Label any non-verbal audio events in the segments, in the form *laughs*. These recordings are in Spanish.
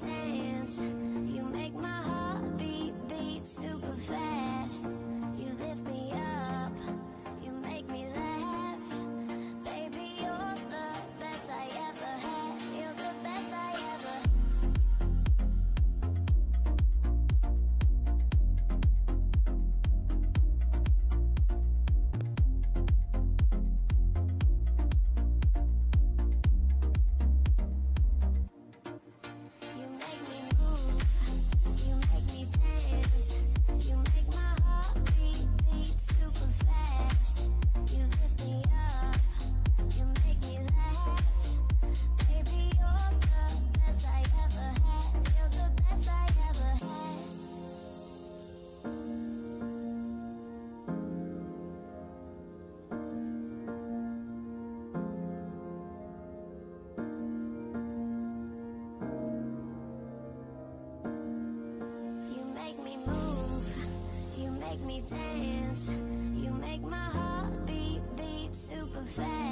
dance. Dance, you make my heart beat, beat super fast.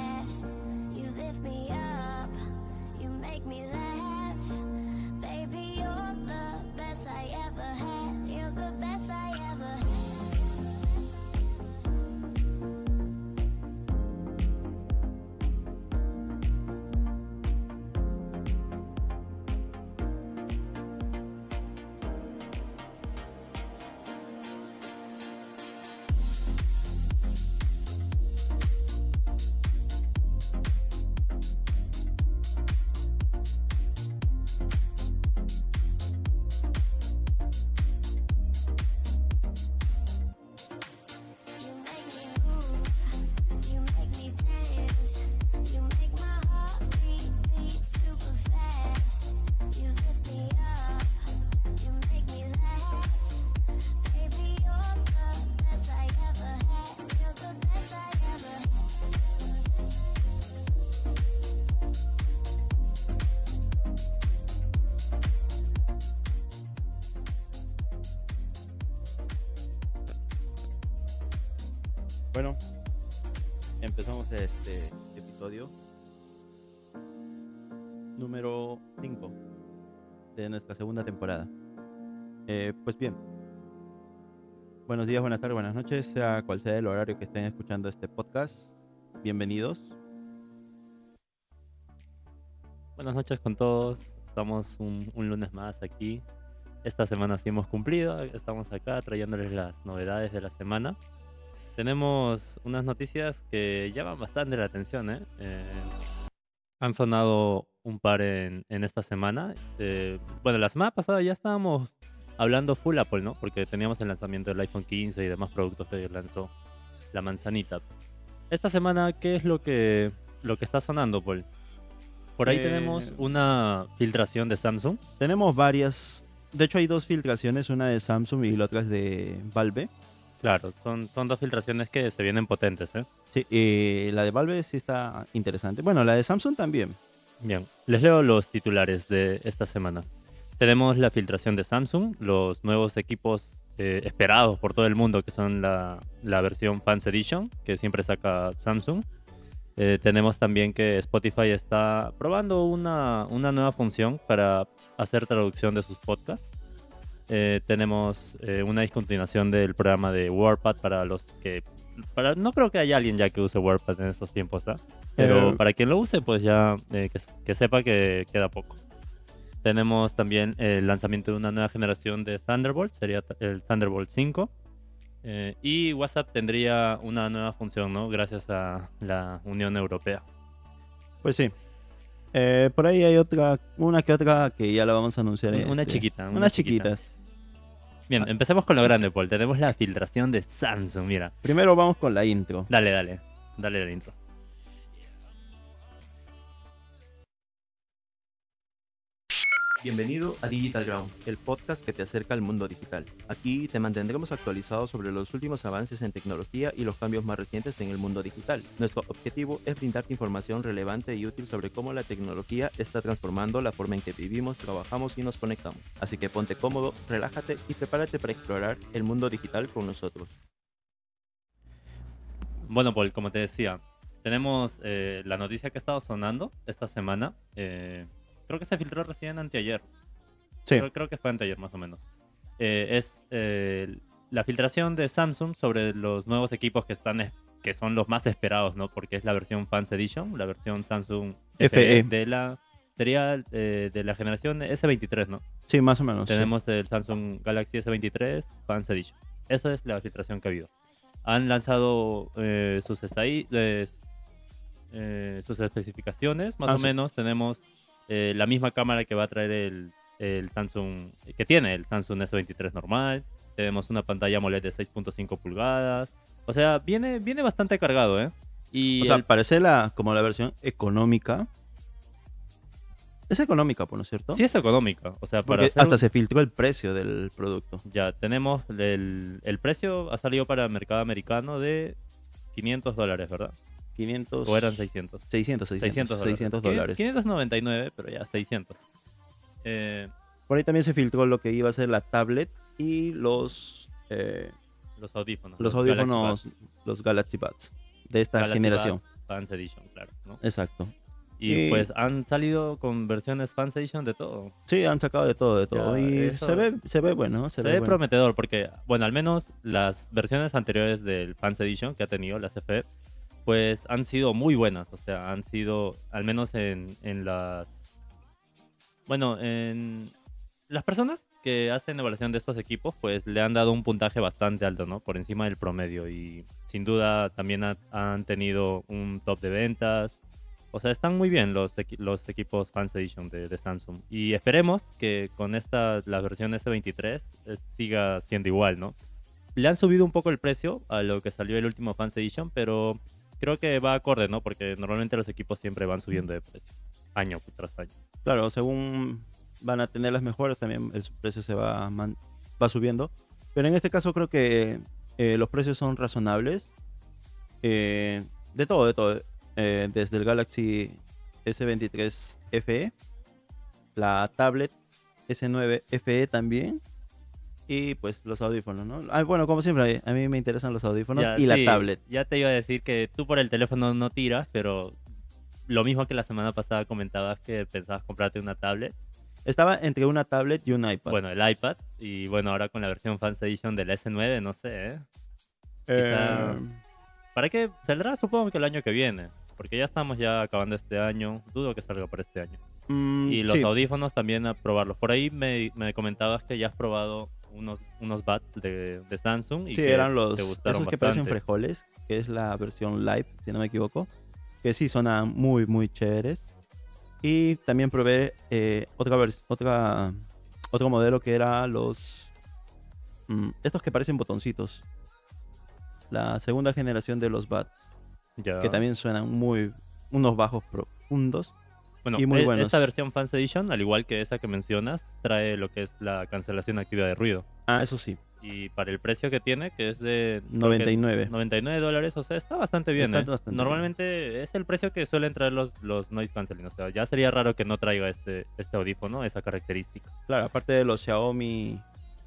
Bueno, empezamos este episodio número 5 de nuestra segunda temporada. Eh, pues bien, buenos días, buenas tardes, buenas noches, sea cual sea el horario que estén escuchando este podcast. Bienvenidos. Buenas noches con todos. Estamos un, un lunes más aquí. Esta semana sí hemos cumplido. Estamos acá trayéndoles las novedades de la semana. Tenemos unas noticias que llaman bastante la atención. ¿eh? Eh, han sonado un par en, en esta semana. Eh, bueno, la semana pasada ya estábamos hablando full Apple, ¿no? Porque teníamos el lanzamiento del iPhone 15 y demás productos que lanzó la manzanita. Esta semana, ¿qué es lo que, lo que está sonando, Paul? Por ahí Eh, tenemos una filtración de Samsung. Tenemos varias, de hecho hay dos filtraciones, una de Samsung y la otra es de Valve. Claro, son, son dos filtraciones que se vienen potentes, ¿eh? Sí, eh, la de Valve sí está interesante. Bueno, la de Samsung también. Bien, les leo los titulares de esta semana. Tenemos la filtración de Samsung, los nuevos equipos eh, esperados por todo el mundo, que son la, la versión Fans Edition, que siempre saca Samsung. Eh, tenemos también que Spotify está probando una, una nueva función para hacer traducción de sus podcasts. Eh, tenemos eh, una discontinuación del programa de WordPad para los que... Para, no creo que haya alguien ya que use WordPad en estos tiempos, ¿ah? Pero Eh, para quien lo use, pues ya eh, que, que sepa que queda poco. Tenemos también el lanzamiento de una nueva generación de Thunderbolt, sería el Thunderbolt 5. Eh, y WhatsApp tendría una nueva función, ¿no? Gracias a la Unión Europea. Pues sí. Eh, por ahí hay otra, una que otra que ya la vamos a anunciar. Una este- chiquita. una Unas chiquita. chiquitas. Bien, Ah. empecemos con lo grande, Paul. Tenemos la filtración de Samsung, mira. Primero vamos con la intro. Dale, dale. Dale el intro. Bienvenido a Digital Ground, el podcast que te acerca al mundo digital. Aquí te mantendremos actualizado sobre los últimos avances en tecnología y los cambios más recientes en el mundo digital. Nuestro objetivo es brindarte información relevante y útil sobre cómo la tecnología está transformando la forma en que vivimos, trabajamos y nos conectamos. Así que ponte cómodo, relájate y prepárate para explorar el mundo digital con nosotros. Bueno, Paul, como te decía, tenemos eh, la noticia que ha estado sonando esta semana. eh, creo que se filtró recién anteayer. Sí. Creo, creo que fue anteayer más o menos. Eh, es eh, la filtración de Samsung sobre los nuevos equipos que están es- que son los más esperados, ¿no? Porque es la versión Fans Edition, la versión Samsung FE de la sería eh, de la generación S23, ¿no? Sí, más o menos. sí. Tenemos el Samsung Galaxy S23 Fans Edition. Esa es la filtración que ha habido. Han lanzado eh, sus, eh, eh, sus especificaciones, más Ah, o sí. menos. Tenemos eh, la misma cámara que va a traer el, el Samsung, que tiene el Samsung S23 normal. Tenemos una pantalla AMOLED de 6.5 pulgadas. O sea, viene, viene bastante cargado, ¿eh? Y O sea, el- parece la, como la versión económica. Es económica, por no es cierto. sí es económica. O sea, para hacer hasta se filtró el precio del producto. Ya, tenemos el, el precio, ha salido para el mercado americano de 500 dólares, ¿verdad? 500. O eran 600. 600, 600, 600 dólares. 600 Quin- dólares. 599, pero ya 600. Eh, Por ahí también se filtró lo que iba a ser la tablet y los eh, los audífonos. los audífonos, los Galaxy Buds de esta Galaxy generación. Buds Fans Edition, claro. ¿no? Exacto. Y Y- pues han salido con versiones Fans Edition de todo. Sí, han sacado de todo, de todo. Ya, y se ve, se ve bueno, se, Se, ve, ve bueno. prometedor porque, bueno, al menos las versiones anteriores del Fans Edition que ha tenido, las FE, pues han sido muy buenas. O sea, han sido, al menos en, en las... Bueno, en las personas que hacen evaluación de estos equipos, pues le han dado un puntaje bastante alto, ¿no? Por encima del promedio. Y sin duda también ha- han tenido un top de ventas. O sea, están muy bien los, los equipos Fans Edition de, de Samsung. Y esperemos que con esta, la versión S23 eh, siga siendo igual, ¿no? Le han subido un poco el precio a lo que salió el último Fans Edition, pero creo que va acorde, ¿no? Porque normalmente los equipos siempre van subiendo de precio, año tras año. Claro, según van a tener las mejores, también el precio se va, man- va subiendo. Pero en este caso creo que eh, los precios son razonables. Eh, de todo, de todo. Eh, desde el Galaxy S23 FE, la tablet S9 FE también. Y pues los audífonos, ¿no? Ah, bueno, como siempre, a mí me interesan los audífonos Ya, y la tablet. Ya te iba a decir que tú por el teléfono no tiras, pero lo mismo que la semana pasada comentabas que pensabas comprarte una tablet. Estaba entre una tablet y un iPad. Bueno, el iPad. Y bueno, ahora con la versión Fans Edition del S9, no sé, ¿eh? quizá- Eh, ¿Para qué? Saldrá supongo que el año que viene. Porque ya estamos ya acabando este año. Dudo que salga por este año. mm, Y los sí. audífonos también a probarlos. Por ahí me, me comentabas que ya has probado unos, unos buds de, de Samsung. Y Sí, que eran los te gustaron esos que parecen frijoles, que es la versión live, si no me equivoco, que sí sonan muy muy chéveres. Y también probé eh, otra otra otro modelo que era los mm, estos que parecen botoncitos. La segunda generación de los Buds, Ya. que también suenan muy unos bajos profundos. Bueno, y muy e- buenos. esta versión Fans Edition, al igual que esa que mencionas, trae lo que es la cancelación activa de ruido. Ah, eso sí, Y para el precio que tiene, que es de creo que 99. 99 dólares, o sea, está bastante bien. Está ¿eh? bastante Normalmente es el precio que suelen traer los, los noise canceling. O sea, ya sería raro que no traiga este, este audífono, esa característica. Claro, aparte de los Xiaomi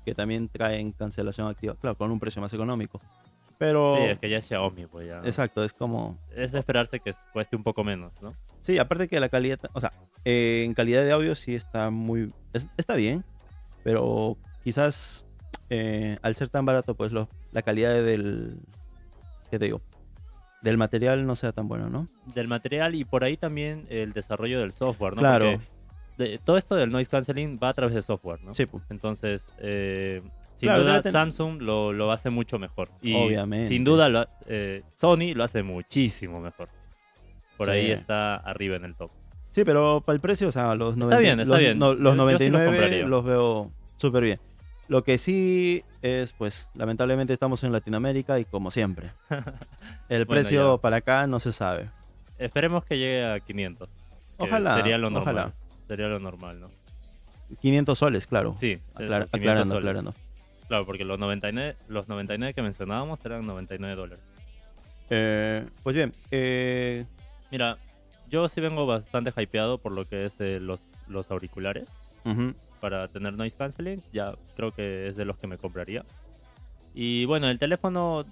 que también traen cancelación activa, claro, con un precio más económico. Pero Sí, es que ya es Xiaomi, pues ya. exacto, es como Es de esperarse que cueste un poco menos, ¿no? Sí, aparte que la calidad, o sea, eh, en calidad de audio sí está muy, es- está bien, pero quizás eh, al ser tan barato, pues lo- la calidad del, ¿qué te digo? Del material no sea tan bueno, ¿no? Del material y por ahí también el desarrollo del software, ¿no? Claro. Porque de- todo esto del noise canceling va a través de software, ¿no? Sí, pu. Entonces, eh, sin Claro, duda, ten- Samsung lo, lo hace mucho mejor. Y Obviamente. sin duda, lo eh, Sony lo hace muchísimo mejor. Por ahí está arriba en el top. Sí, pero para el precio, o sea, los, Está 90 bien, está los, bien. no- los yo sí los 99 compraría. los veo súper bien. Lo que sí es, pues, lamentablemente estamos en Latinoamérica y como siempre. *laughs* El Bueno, precio ya. para acá no se sabe. Esperemos que llegue a 500. que Ojalá, Sería lo normal. ojalá. Sería lo normal, ¿no? 500 soles, claro. Sí, eso, Aclara- 500 aclarando, soles. aclarando. Claro, porque los 99, los 99 que mencionábamos eran 99 dólares. Eh, pues bien, eh, Mira, yo sí vengo bastante hypeado por lo que es eh, los, los auriculares. para tener noise canceling. Ya creo que es de los que me compraría. Y bueno, el teléfono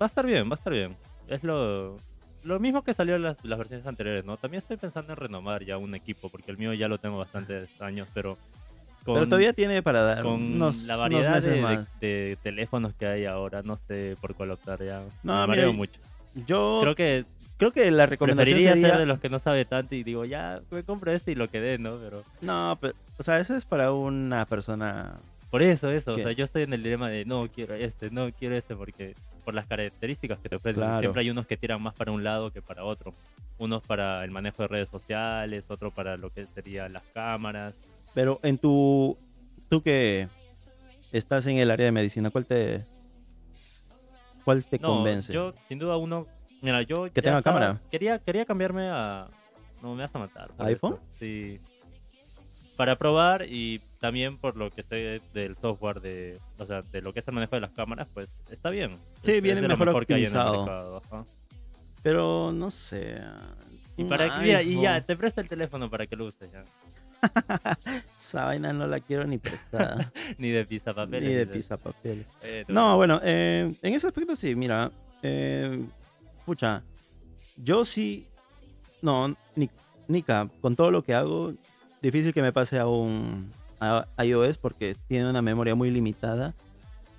va a estar bien, va a estar bien. Es lo, lo mismo que salió en las, las versiones anteriores, ¿no? También estoy pensando en renovar ya un equipo, porque el mío ya lo tengo bastantes años, pero con, Pero todavía tiene para dar con unos, la unos variedad meses de, más. de teléfonos que hay ahora, no sé por cuál optar ya. No, me mira, mucho. Yo Creo que creo que la recomendación preferiría sería... ser de los que no sabe tanto y digo, ya, me compro este y lo que dé, ¿no? Pero No, pero, o sea, eso es para una persona... por eso, eso, ¿Qué? o sea, yo estoy en el dilema de no quiero este, no quiero este, porque por las características que te ofrecen, Claro. siempre hay unos que tiran más para un lado que para otro. Unos para el manejo de redes sociales, otro para lo que serían las cámaras. Pero en tu... Tú que estás en el área de medicina, ¿cuál te... ¿Cuál te No, convence? yo, sin duda, uno. Mira, yo. Que tenga estaba- cámara. Quería, quería cambiarme a. No, me vas a matar. ¿iPhone? eso, Sí. Para probar y también por lo que sé del software de. O sea, de lo que es el manejo de las cámaras, pues está bien. Sí, Es- es viene de lo mejor que hay en el optimizado. Pero no sé... Y, para, mira, y ya, te presto el teléfono para que lo uses ya. *laughs* Esa vaina no la quiero ni prestada. *laughs* Ni de pizza papel. ni de pizza papel. Eh, No, bueno, eh, en ese aspecto sí, mira. Eh, pucha, yo sí. No, ni, Nika, con todo lo que hago, difícil que me pase a un a iOS porque tiene una memoria muy limitada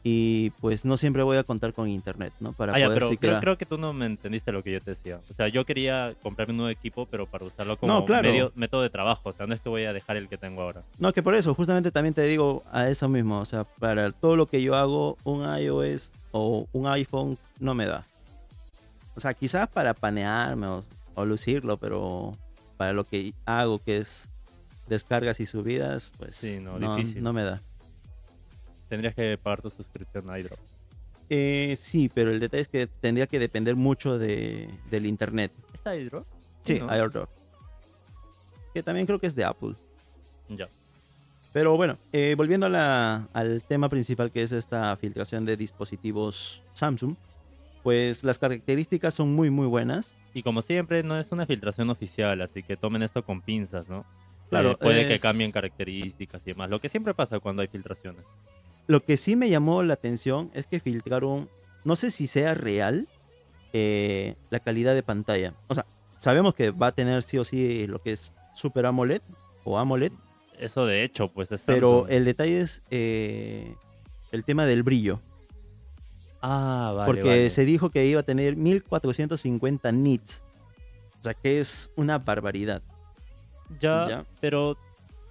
y pues no siempre voy a contar con internet, ¿no? Para Ah, ya, poder pero siquiera... creo, creo que tú no me entendiste lo que yo te decía. O sea, yo quería comprarme un nuevo equipo, pero para usarlo como No, claro. medio, método de trabajo. O sea, no es que voy a dejar el que tengo ahora. No, que por eso, justamente también te digo a eso mismo. O sea, para todo lo que yo hago, un iOS o un iPhone no me da. O sea, quizás para panearme o, o lucirlo, pero para lo que hago, que es descargas y subidas, pues Sí, no, no, difícil. no me da. Tendrías que pagar tu suscripción a iDrop. Eh, sí, pero el detalle es que tendría que depender mucho de, del internet. ¿Está iDrop? Sí, ¿no? iDrop. Que también creo que es de Apple. Ya. Pero bueno, eh, volviendo a la- al tema principal que es esta filtración de dispositivos Samsung, pues las características son muy muy buenas. Y como siempre, no es una filtración oficial, así que tomen esto con pinzas, ¿no? Claro, Eh, puede que cambien características y demás. Lo que siempre pasa cuando hay filtraciones. Lo que sí me llamó la atención es que filtraron, no sé si sea real, eh, la calidad de pantalla. O sea, sabemos que va a tener sí o sí lo que es Super AMOLED o AMOLED, Eso de hecho, pues es pero el detalle es eh, el tema del brillo. Ah, vale, porque vale. se dijo que iba a tener 1450 nits. O sea que es una barbaridad. Ya, Ya. pero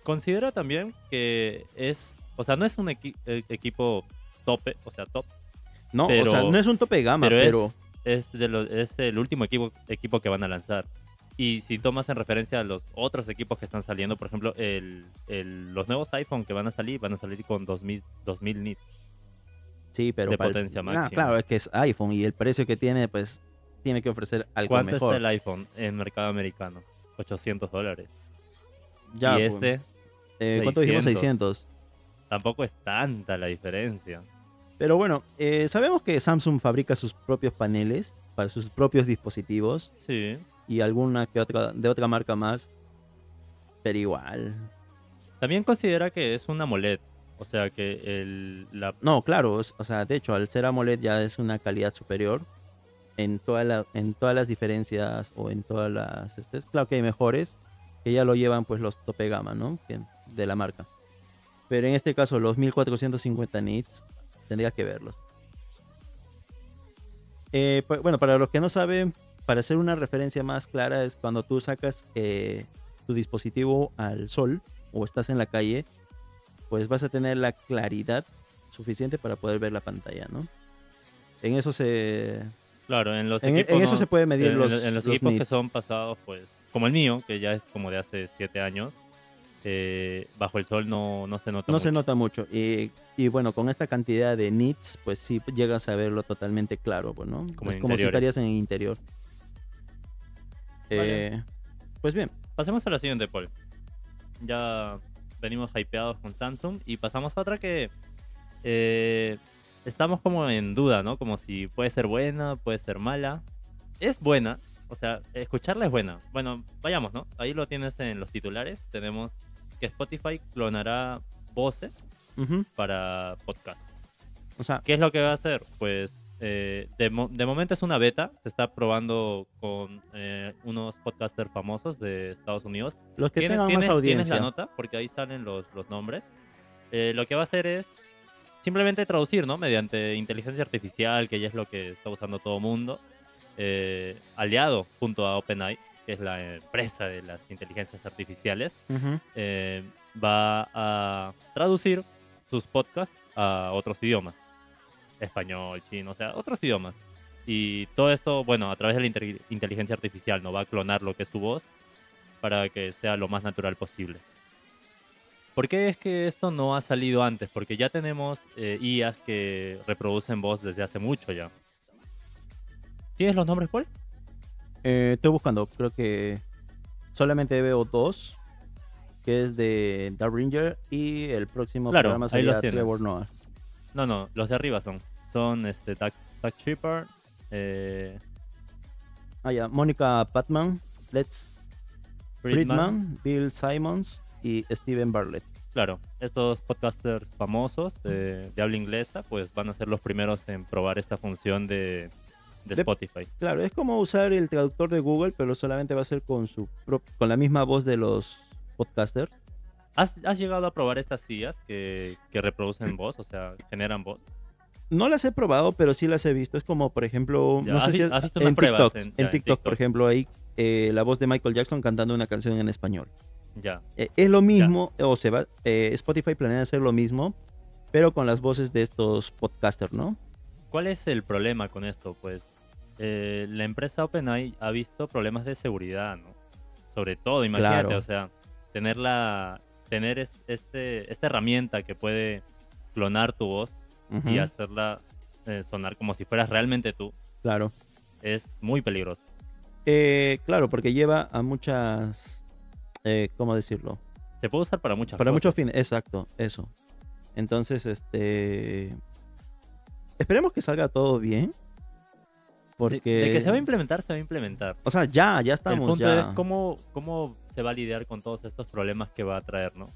considera también que es... O sea, no es un equi- eh, equipo tope, o sea, top, No, o sea, no es un tope de gama, pero, pero, es, es, de los- es el último equipo, equipo que van a lanzar. Y si tomas en referencia a los otros equipos que están saliendo, por ejemplo, el, el- los nuevos iPhone que van a salir, van a salir con 2000, 2000 nits. Sí, pero de el- potencia Ah, máxima. claro, es que es iPhone y el precio que tiene, pues tiene que ofrecer algo ¿Cuánto mejor. está el iPhone en mercado americano? 800 dólares. Ya, y pues, este eh, ¿Cuánto dijimos? 600. 600. tampoco es tanta la diferencia. Pero bueno, eh, sabemos que Samsung fabrica sus propios paneles para sus propios dispositivos Sí. y alguna que otra de otra marca más. Pero igual. También considera que es una AMOLED. O sea que el, la, No, claro, o sea, de hecho, al ser AMOLED ya es una calidad superior en, toda la, en todas las diferencias o en todas las... este, claro que hay mejores que ya lo llevan pues los tope gama, ¿no? De la marca. Pero en este caso los 1450 nits tendría que verlos. Eh, pues, bueno, para los que no saben, para hacer una referencia más clara es cuando tú sacas eh, tu dispositivo al sol o estás en la calle, pues vas a tener la claridad suficiente para poder ver la pantalla, ¿no? En eso se... claro, en los En, e- equipos. en eso no- se puede medir en, los, en los los equipos que son pasados, pues, como el mío, que ya es como de hace 7 años, eh, bajo el sol no, no se nota No mucho. se nota mucho. Y, y bueno, con esta cantidad de nits, pues sí llegas a verlo totalmente claro, pues, ¿no? Como si estarías en el interior. Vale. Eh, pues bien, Pasemos a la siguiente, Paul. Ya venimos hypeados con Samsung y pasamos a otra que eh, estamos como en duda, ¿no? Como si puede ser buena, puede ser mala. Es buena, o sea, escucharla es buena. Bueno, vayamos, ¿no? Ahí lo tienes en los titulares. Tenemos que Spotify clonará voces para podcast. o sea, ¿Qué es lo que va a hacer? Pues Eh, de, mo- de momento es una beta, se está probando con eh, unos podcasters famosos de Estados Unidos. Los que ¿Tienes, tengan tienes- más tienes audiencia. la nota? Porque ahí salen los, los nombres. Eh, lo que va a hacer es simplemente traducir, ¿no? Mediante inteligencia artificial, que ya es lo que está usando todo mundo, eh, aliado junto a OpenAI, que es la empresa de las inteligencias artificiales, Ujú. eh, va a traducir sus podcasts a otros idiomas. Español, chino, o sea, otros idiomas. Y todo esto, bueno, a través de la inteligencia artificial, ¿no? Va a clonar lo que es tu voz para que sea lo más natural posible. ¿Por qué es que esto no ha salido antes? Porque ya tenemos eh, IAs que reproducen voz desde hace mucho ya. ¿Tienes los nombres, Paul? Eh, estoy buscando, creo que solamente veo dos, que es de Darringer y el próximo Claro, programa sería. Trevor Noah. No, no, los de arriba son. Son este, Shepard, eh, Ah, ya, Mónica Patman, Let's Friedman. Friedman, Bill Simons y Steven Bartlett. Claro, estos podcasters famosos de, de habla inglesa, pues van a ser los primeros en probar esta función de, de De- Spotify. Claro, es como usar el traductor de Google, pero solamente va a ser con su con la misma voz de los podcasters. ¿Has, has llegado a probar estas sillas que, que reproducen voz, o sea, generan voz? No las he probado, pero sí las he visto. Es como, por ejemplo, Ya, no sé si es- en, TikTok, en- en, ya, en TikTok, por ejemplo, hay eh, la voz de Michael Jackson cantando una canción en español. Ya, Eh, es lo mismo, o se va, eh, Spotify planea hacer lo mismo, pero con las voces de estos podcasters, ¿no? ¿Cuál es el problema con esto? Pues la empresa OpenAI ha visto problemas de seguridad, ¿no? Sobre todo, imagínate, Claro. o sea, tener la tener es- este esta herramienta que puede clonar tu voz y hacerla eh, sonar como si fueras realmente tú Claro. es muy peligroso. Eh, claro, porque lleva a muchas, eh, ¿cómo decirlo? Se puede usar para muchas Para cosas. muchos fines, exacto, eso. Entonces, este... Esperemos que salga todo bien. Porque... de, que se va a implementar, se va a implementar. O sea, ya, ya El estamos, punto ya. es cómo, cómo se va a lidiar con todos estos problemas que va a traer, ¿no?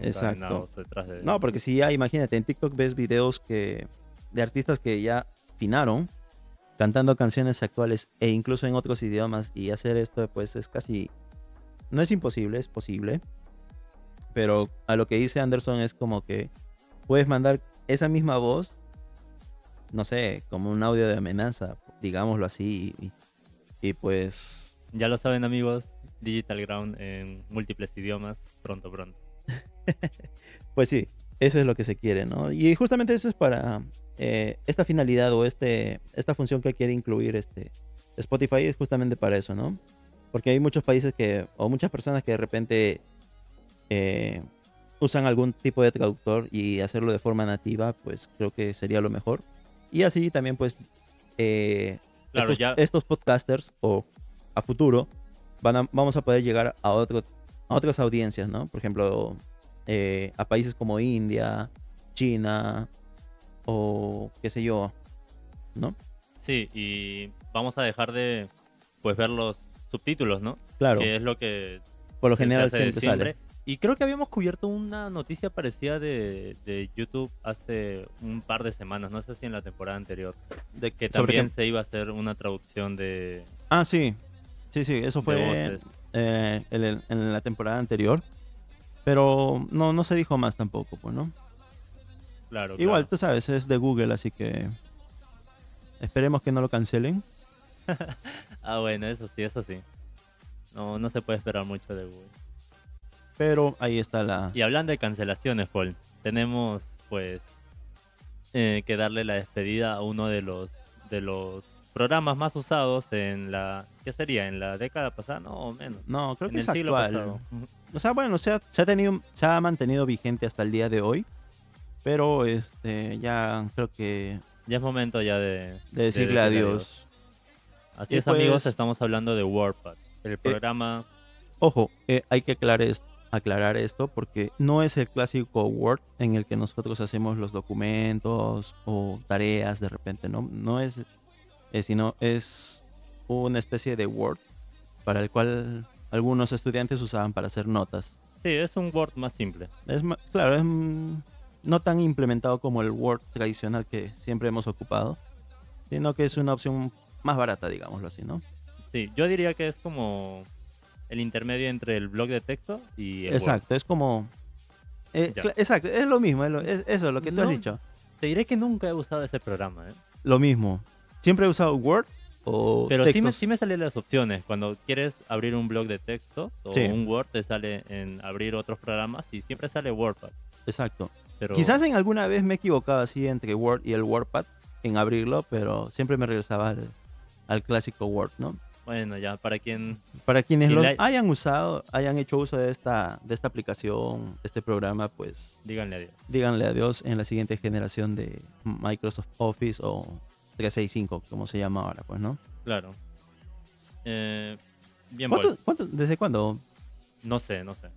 Exacto. Detrás de... No, porque si ya, imagínate, en TikTok ves videos que de artistas que ya finaron cantando canciones actuales e incluso en otros idiomas y hacer esto pues es casi no es imposible, es posible. Pero a lo que dice Anderson es como que puedes mandar esa misma voz no sé, como un audio de amenaza, digámoslo así y, y pues Ya lo saben amigos, Digital Ground en múltiples idiomas, pronto, pronto. *laughs* Pues sí, eso es lo que se quiere, ¿no? Y justamente eso es para eh, esta finalidad o este, esta función que quiere incluir este Spotify es justamente para eso, ¿no? Porque hay muchos países que, o muchas personas que de repente eh, usan algún tipo de traductor y hacerlo de forma nativa, pues creo que sería lo mejor. Y así también, pues, eh, Claro, estos, ya- estos podcasters o a futuro van a- vamos a poder llegar a, otro, a otras audiencias, ¿no? Por ejemplo, eh, a países como India, China o qué sé yo, ¿no? Sí, y vamos a dejar de pues ver los subtítulos, ¿no? Claro, Que es lo que por lo se general hace siempre sale. Y creo que habíamos cubierto una noticia parecida de, de YouTube hace un par de semanas, no sé si en la temporada anterior, De- que también se iba a hacer una traducción de, Ah, sí, sí, sí, eso fue eh, en, el- en la temporada anterior. Pero no, no se dijo más tampoco, pues, ¿no? Claro, Igual, claro. tú sabes, es de Google, así que esperemos que no lo cancelen. *laughs* Ah, bueno, eso sí, eso sí. No, no se puede esperar mucho de Google. Pero ahí está la... Y hablando de cancelaciones, Paul, tenemos pues eh, que darle la despedida a uno de los de los programas más usados en la ¿qué sería? En la década pasada, no o menos. No, creo en que el es siglo actual. pasado. O sea, bueno, se ha, se ha tenido, se ha mantenido vigente hasta el día de hoy. Pero este ya creo que Ya es momento ya de, de decirle adiós. Así Y es, amigos, pues- estamos hablando de WordPad, el programa Ojo, eh, hay que aclarar, es- aclarar esto porque no es el clásico Word en el que nosotros hacemos los documentos o tareas de repente, ¿no? No es, eh, sino es una especie de Word para el cual algunos estudiantes usaban para hacer notas. Sí, es un Word más simple. Es ma- claro, es mm, no tan implementado como el Word tradicional que siempre hemos ocupado, sino que es una opción más barata, digámoslo así, ¿no? Sí, yo diría que es como el intermedio entre el blog de texto y el Word. Exacto, es como... eh, exacto, es lo mismo, es, lo- es- eso, lo que tú has No. dicho. Te diré que nunca he usado ese programa, ¿eh? Lo mismo. Siempre he usado Word o Pero sí me, sí me salen las opciones. Cuando quieres abrir un blog de texto o Sí. un Word, te sale en abrir otros programas y siempre sale WordPad. Exacto. Pero Quizás en alguna vez me he equivocado así entre Word y el WordPad en abrirlo, pero siempre me regresaba al, al clásico Word, ¿no? bueno, ya para quien Para quienes Y lo la- hayan usado, hayan hecho uso de esta, de esta aplicación, este programa, pues díganle adiós. díganle adiós en la siguiente generación de Microsoft Office o 365, como se llama ahora, pues, ¿no? Claro. Eh, bien, ¿Cuánto- Paul. cuánto- ¿Desde cuándo? No sé, no sé.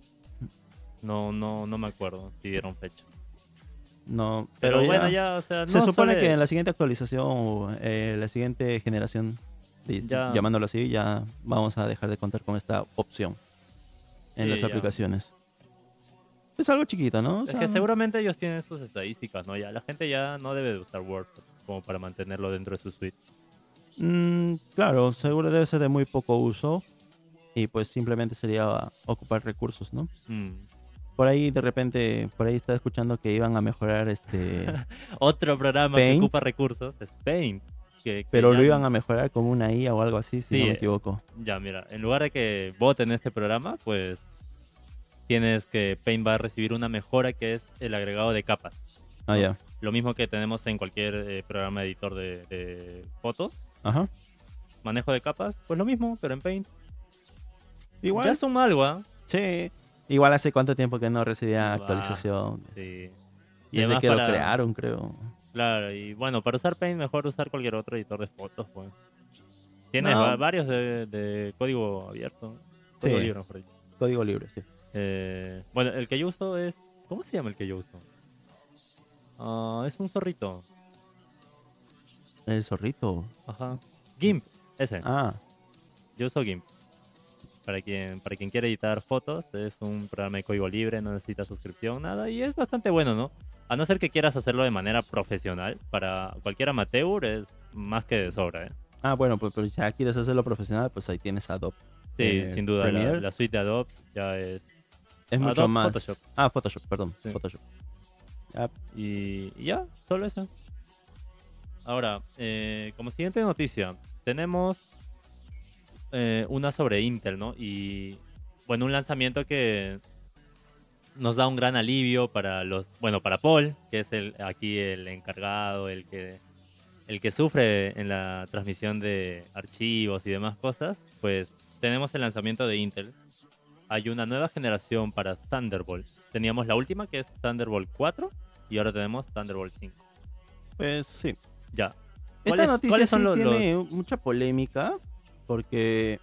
No, no, no me acuerdo si dieron fecha. No, Pero, pero, bueno, ya- o sea, Se no supone suele- que en la siguiente actualización, o, eh, la siguiente generación, Ya. llamándolo así, ya vamos a dejar de contar con esta opción en Sí, las ya. aplicaciones. Es algo chiquito, ¿no? O Es que seguramente ellos tienen sus estadísticas, ¿no? Ya la gente ya no debe de usar Word como para mantenerlo dentro de su suite. Mm, claro, seguro debe ser de muy poco uso y pues simplemente sería ocupar recursos, ¿no? Mm. Por ahí de repente, por ahí estaba escuchando que iban a mejorar este, *laughs* Otro programa Paint. que ocupa recursos es Paint. que- que pero lo iban a mejorar con una IA o algo así, si Sí, no me eh, equivoco. Ya, mira, en lugar de que voten este programa, pues tienes que Paint va a recibir una mejora que es el agregado de capas. Ah, ya. Lo mismo que tenemos en cualquier eh, programa editor de, de fotos. Ajá. Manejo de capas, pues lo mismo, pero en Paint. Igual. Ya es un algo, ¿ah? Sí. Igual hace cuánto tiempo que no recibía Bah, actualización. Sí. Y Desde que para- lo crearon, creo. Claro, y bueno, para usar Paint mejor usar cualquier otro editor de fotos, pues. Tienes No. va- varios de, de código abierto. Código Sí. libre, mejor dicho. Código libre, sí. Eh, bueno, el que yo uso es... ¿Cómo se llama el que yo uso? Ah, es un zorrito. El zorrito. Ajá. GIMP, ese. Ah, Yo uso GIMP. Para quien, para quien quiere editar fotos, es un programa de código libre, no necesita suscripción, nada, y es bastante bueno, ¿no? A no ser que quieras hacerlo de manera profesional, para cualquier amateur es más que de sobra, ¿eh? ah bueno, pues, pues ya quieres hacerlo profesional, pues ahí tienes Adobe. Sí, Eh, sin duda, la, suite de Adobe ya es... Es mucho Adobe más. Photoshop. Ah, Photoshop, perdón. Sí. Photoshop. Y, y ya, solo eso. Ahora, eh, como siguiente noticia, tenemos eh, una sobre Intel, ¿no? Y bueno, un lanzamiento que nos da un gran alivio para los, bueno, para Paul, que es el aquí el encargado, el que el que sufre en la transmisión de archivos y demás cosas, pues tenemos el lanzamiento de Intel. Hay una nueva generación para Thunderbolt. Teníamos la última que es Thunderbolt 4 y ahora tenemos Thunderbolt 5. pues sí. Ya. Esta ¿Cuáles- noticia sí los- tiene los- mucha polémica porque...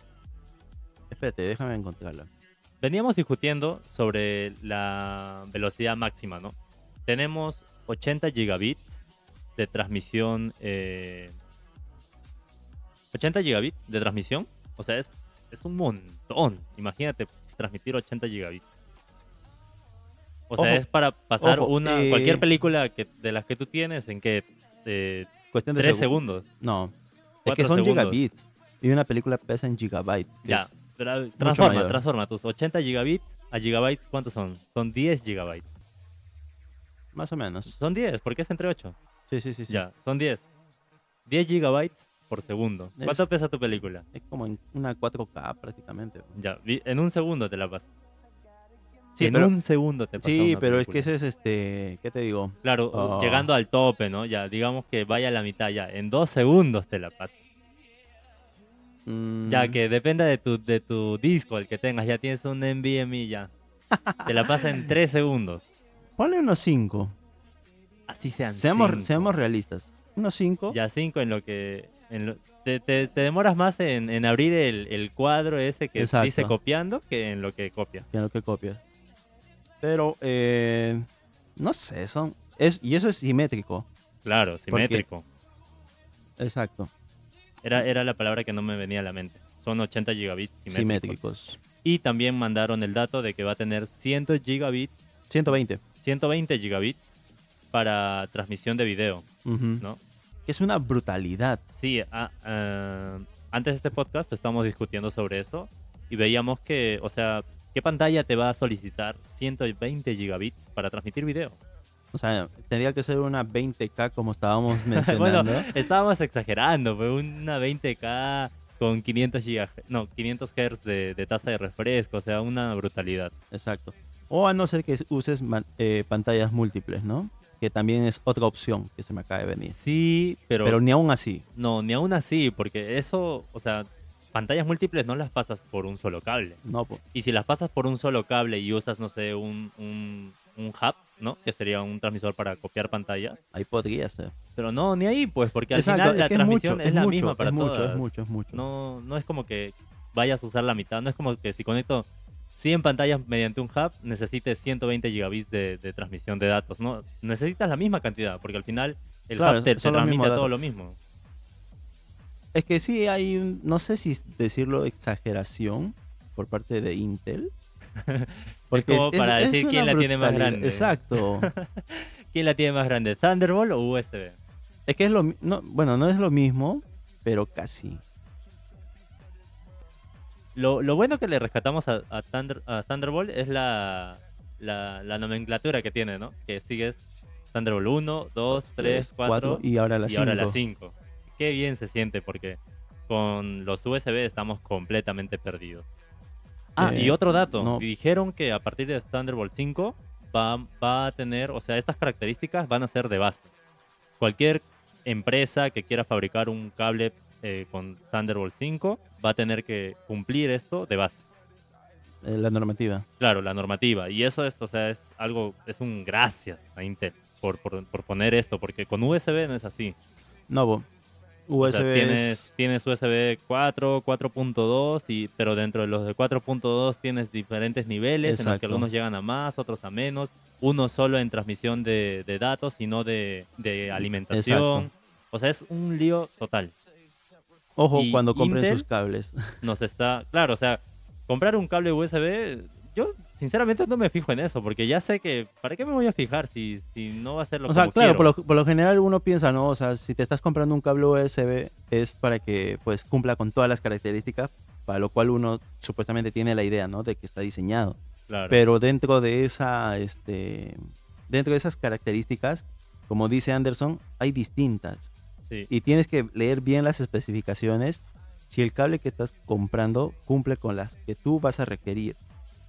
Espérate, déjame encontrarla. Veníamos discutiendo sobre la velocidad máxima, ¿no? Tenemos 80 gigabits de transmisión. eh, 80 gigabits de transmisión. O sea, es, es un montón. Imagínate transmitir 80 gigabits. O sea, Ojo, es para pasar ojo, una eh, cualquier película que, de las que tú tienes en que eh, Cuestión de 3 segu- segundos. No, es que son segundos. gigabits. Y una película pesa en gigabytes. Ya. Tra- transforma, transforma tus 80 gigabits a gigabytes. ¿Cuántos son? Son 10 gigabytes. más o menos. Son 10, porque es entre 8. Sí, sí, sí. sí. Ya, son 10. 10 gigabytes por segundo. Es- ¿Cuánto pesa tu película? Es como en una 4K prácticamente. Ya, en un segundo te la pasa. Sí, en pero, un segundo te pasa sí, una pero es que ese es este... ¿Qué te digo? Claro, Oh. llegando al tope, ¿no? Ya, digamos que vaya a la mitad ya. En dos segundos te la pasa. Mm, Ya que depende de tu, de tu disco, el que tengas. Ya tienes un NVMe ya. *laughs* Te la pasa en 3 segundos. Ponle unos 5. Así sean Seamos, cinco. seamos realistas. Unos 5. Ya 5 en lo que... en lo- te, te- te demoras más en, en abrir el, el cuadro ese que Exacto. dice copiando que en lo que copia. que lo que copias. Pero, eh, no sé, son... Es, y eso es simétrico. Claro, simétrico. Exacto. Era, era la palabra que no me venía a la mente. Son 80 gigabits simétricos. Simétricos. Y también mandaron el dato de que va a tener 100 gigabits, 120. 120 gigabits para transmisión de video. ¿no? Que es una brutalidad. Sí, ah, ah, antes de este podcast estábamos discutiendo sobre eso y veíamos que, o sea, ¿qué pantalla te va a solicitar 120 gigabits para transmitir video? O sea, tendría que ser una 20K como estábamos *laughs* mencionando. bueno, estábamos exagerando, fue una 20K con 500 gigahertz, no, 500 Hz de, de tasa de refresco, o sea, una brutalidad. Exacto. O a no ser que uses eh, pantallas múltiples, ¿no? Que también es otra opción que se me acaba de venir. Sí, pero, Pero ni aún así. no, ni aún así, porque eso, o sea, pantallas múltiples no las pasas por un solo cable. No, po. Y si las pasas por un solo cable y usas, no sé, un, un, un hub, ¿no? Que sería un transmisor para copiar pantallas. ahí podría ser. Pero no, ni ahí, pues, porque al Exacto, final la es transmisión mucho, es, es la mucho, misma para es mucho, todas. es mucho, es mucho. No, no es como que vayas a usar la mitad. No es como que si conecto 100 pantallas mediante un hub, necesites 120 gigabits de, de transmisión de datos. No, necesitas la misma cantidad, porque al final el Claro, hub te, te transmite todo lo mismo. Es que sí hay, un- no sé si decirlo exageración por parte de Intel. *laughs* Porque como para decir quién la tiene más grande. Exacto. *laughs* ¿Quién la tiene más grande, Thunderbolt o USB? es que es lo no, bueno, no es lo mismo, pero casi. Lo, lo bueno que le rescatamos a, a Thunder- a Thunderbolt es la, la, la nomenclatura que tiene, ¿no? Que sigues Thunderbolt 1, 2, 3, Tres, 4 y ahora la y ahora la 5. 5. Qué bien se siente porque con los USB estamos completamente perdidos. Ah, Eh, y otro dato. no. Dijeron que a partir de Thunderbolt 5 va, va a tener, o sea, estas características van a ser de base. Cualquier empresa que quiera fabricar un cable eh, con Thunderbolt 5 va a tener que cumplir esto de base. Eh, la normativa. Claro, la normativa. Y eso es, o sea, es algo, es un gracias a Intel por, por, por poner esto, porque con USB no es así. No, bo. O USB sea, tienes, es- tienes USB 4, 4.2, y, pero dentro de los de 4.2 tienes diferentes niveles en los que algunos llegan a más, otros a menos. Uno solo en transmisión de, de datos y no de, de alimentación. Exacto. O sea, es un lío total. Ojo y cuando compren Intel- sus cables. *laughs* Nos está, claro, o sea, comprar un cable USB, yo sinceramente no me fijo en eso, porque ya sé que, ¿para qué me voy a fijar si, si no va a ser lo O sea, claro, por lo, por lo general uno piensa, ¿no? O sea, si te estás comprando un cable USB es para que pues cumpla con todas las características, para lo cual uno supuestamente tiene la idea, ¿no? De que está diseñado. Claro. Pero dentro de esa, este, dentro de esas características, como dice Anderson, hay distintas. Sí. Y tienes que leer bien las especificaciones si el cable que estás comprando cumple con las que tú vas a requerir.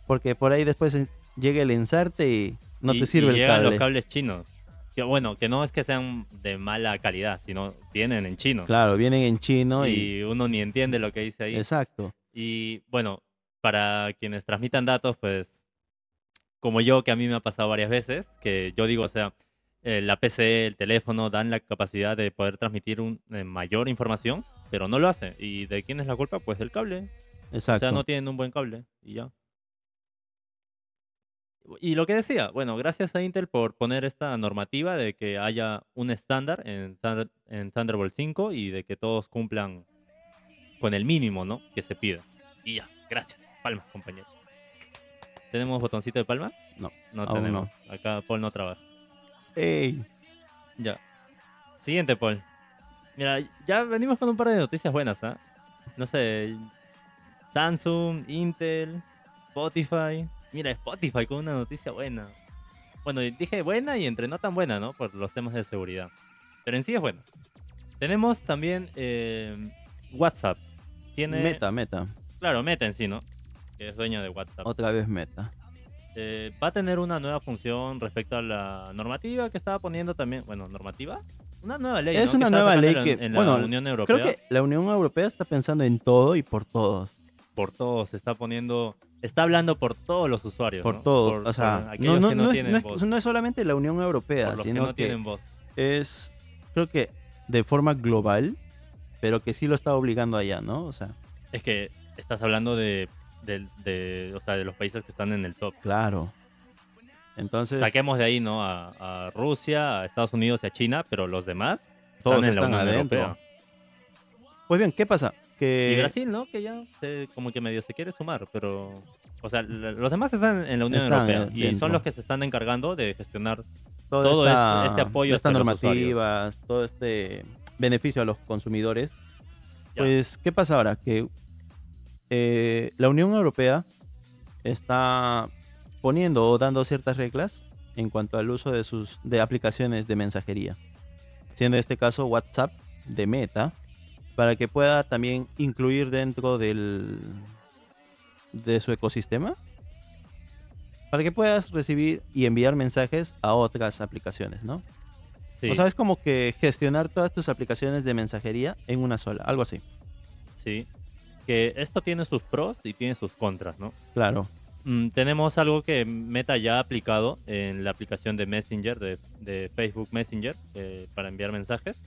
Porque por ahí después llega el ensarte y no Y- te sirve y el cable. los cables chinos. Que, bueno, que no es que sean de mala calidad, sino vienen en chino. Claro, vienen en chino y... y uno ni entiende lo que dice ahí. Exacto. Y bueno, para quienes transmitan datos, pues como yo, que a mí me ha pasado varias veces, que yo digo, o sea, eh, la PC, el teléfono dan la capacidad de poder transmitir un, eh, mayor información, pero no lo hace. ¿Y de quién es la culpa? Pues del cable. Exacto. O sea, no tienen un buen cable y ya. Y lo que decía, bueno, gracias a Intel por poner esta normativa de que haya un estándar en, Thunder- en Thunderbolt 5 y de que todos cumplan con el mínimo, ¿no? Que se pida. Y ya, gracias. Palmas, compañeros. ¿Tenemos botoncito de palmas? No, No tenemos. Acá Paul no trabaja. Ey, Ya. Siguiente, Paul. Mira, ya venimos con un par de noticias buenas, ¿ah? No sé. Samsung, Intel, Spotify. Mira, Spotify con una noticia buena. Bueno, dije buena y entre no tan buena, ¿no? Por los temas de seguridad. Pero en sí es buena. Tenemos también eh, WhatsApp. Tiene. Meta, meta. Claro, Meta en sí, ¿no? Que es dueño de WhatsApp. Otra vez meta. Eh, va a tener una nueva función respecto a la normativa que estaba poniendo también. Bueno, normativa. Una nueva ley. Es ¿no? una nueva ley en- que, en la bueno, Unión Europea. Creo que la Unión Europea está pensando en todo y por todos. por todos se está poniendo. Está hablando por todos los usuarios. Por ¿no? todos. Por- o sea, no, no, no, no es, tienen no es- voz. no es solamente la Unión Europea, por los que sino no que, tienen voz. es, creo que de forma global, pero que sí lo está obligando allá, ¿no? O sea, Es que estás hablando de, de, o sea, de los países que están en el top. claro. Entonces, Saquemos de ahí, ¿no? A, a Rusia, a Estados Unidos y a China, pero los demás todos están en están la Unión adentro. Europea. Pues bien, ¿qué pasa? Que Y Brasil, ¿no? Que ya se- como que medio se quiere sumar, pero... O sea, los demás están en la Unión Están, Europea y son los que se están encargando de gestionar toda todo esta- este- este apoyo estas los normativas, todo este beneficio a los consumidores. Ya. Pues, ¿qué pasa ahora? Que eh, la Unión Europea está poniendo o dando ciertas reglas en cuanto al uso de sus de aplicaciones de mensajería, siendo en este caso WhatsApp de Meta, para que pueda también incluir dentro del de su ecosistema, para que puedas recibir y enviar mensajes a otras aplicaciones, ¿no? Sí, O sea, es como que gestionar todas tus aplicaciones de mensajería en una sola, algo así. sí. Que esto tiene sus pros y tiene sus contras, ¿no? Claro. Mm, tenemos algo que Meta ya ha aplicado en la aplicación de Messenger, de, de Facebook Messenger, eh, para enviar mensajes,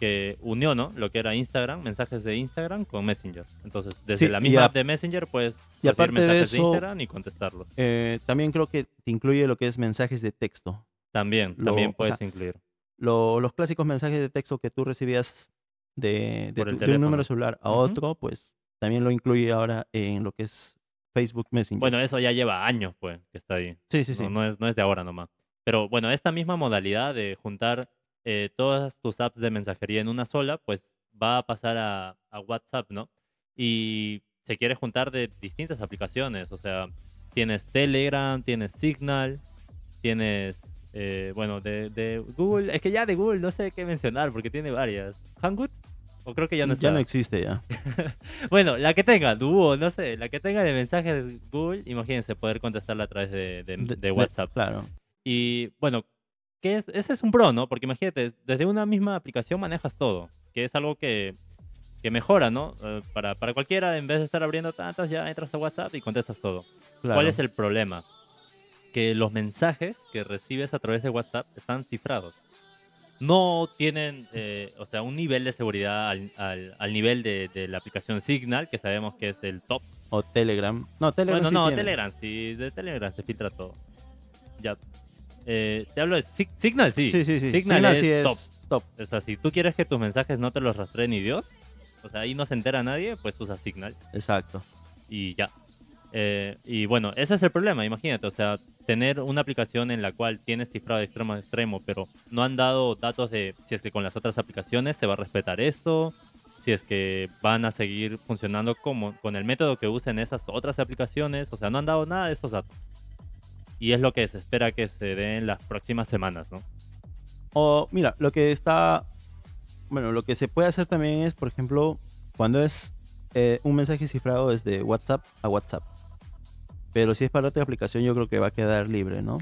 que unió, ¿no? Lo que era Instagram, mensajes de Instagram con Messenger. Entonces, desde Sí, la misma app de Messenger puedes y aparte de mensajes de, eso- Instagram y contestarlos. Eh, también creo que te incluye lo que es mensajes de texto. También, lo- también o puedes sea, incluir. Lo- los clásicos mensajes de texto que tú recibías de, de Por el tu- de un número celular a otro, pues también lo incluye ahora en lo que es Facebook Messenger. Bueno, eso ya lleva años, pues, que está ahí. sí, sí, sí. No, no es, no es de ahora nomás. Pero bueno, esta misma modalidad de juntar eh, todas tus apps de mensajería en una sola, pues va a pasar a, a WhatsApp, ¿no? Y se quiere juntar de distintas aplicaciones. O sea, tienes Telegram, tienes Signal, tienes, eh, bueno, de, de Google. Es que ya de Google no sé qué mencionar porque tiene varias. ¿Hangouts? O creo que ya no está. ya no existe ya. *laughs* Bueno, la que tenga, Duo, no sé, la que tenga de mensajes Google, imagínense poder contestarla a través de, de- de WhatsApp. claro. Y bueno, ¿qué es? ese es un pro, ¿no? Porque imagínate, desde una misma aplicación manejas todo, que es algo que, que mejora, ¿no? Eh, para, para cualquiera, en vez de estar abriendo tantas, ya entras a WhatsApp y contestas todo. claro. ¿Cuál es el problema? Que los mensajes que recibes a través de WhatsApp están cifrados. No tienen, eh, o sea, un nivel de seguridad al, al- al nivel de, de la aplicación Signal, que sabemos que es el top. O Telegram. No, Telegram Bueno, sí no, tiene. Telegram, sí, de Telegram se filtra todo. Ya. Eh, te hablo de Sig- Signal, sí. Sí, sí, sí. Signal, Signal es, sí es top. top. O sea, si tú quieres que tus mensajes no te los rastree ni Dios, o sea, ahí no se entera nadie, pues usa Signal Exacto. y ya. Eh, y bueno, ese es el problema, imagínate, o sea, tener una aplicación en la cual tienes cifrado de extremo a extremo, pero no han dado datos de si es que con las otras aplicaciones se va a respetar esto, si es que van a seguir funcionando como con el método que usen esas otras aplicaciones, o sea, no han dado nada de estos datos. Y es lo que se espera que se dé en las próximas semanas, ¿no? O mira, lo que está, bueno, lo que se puede hacer también es, por ejemplo, cuando es eh, un mensaje cifrado desde WhatsApp a WhatsApp. Pero si es para otra aplicación, yo creo que va a quedar libre, ¿no?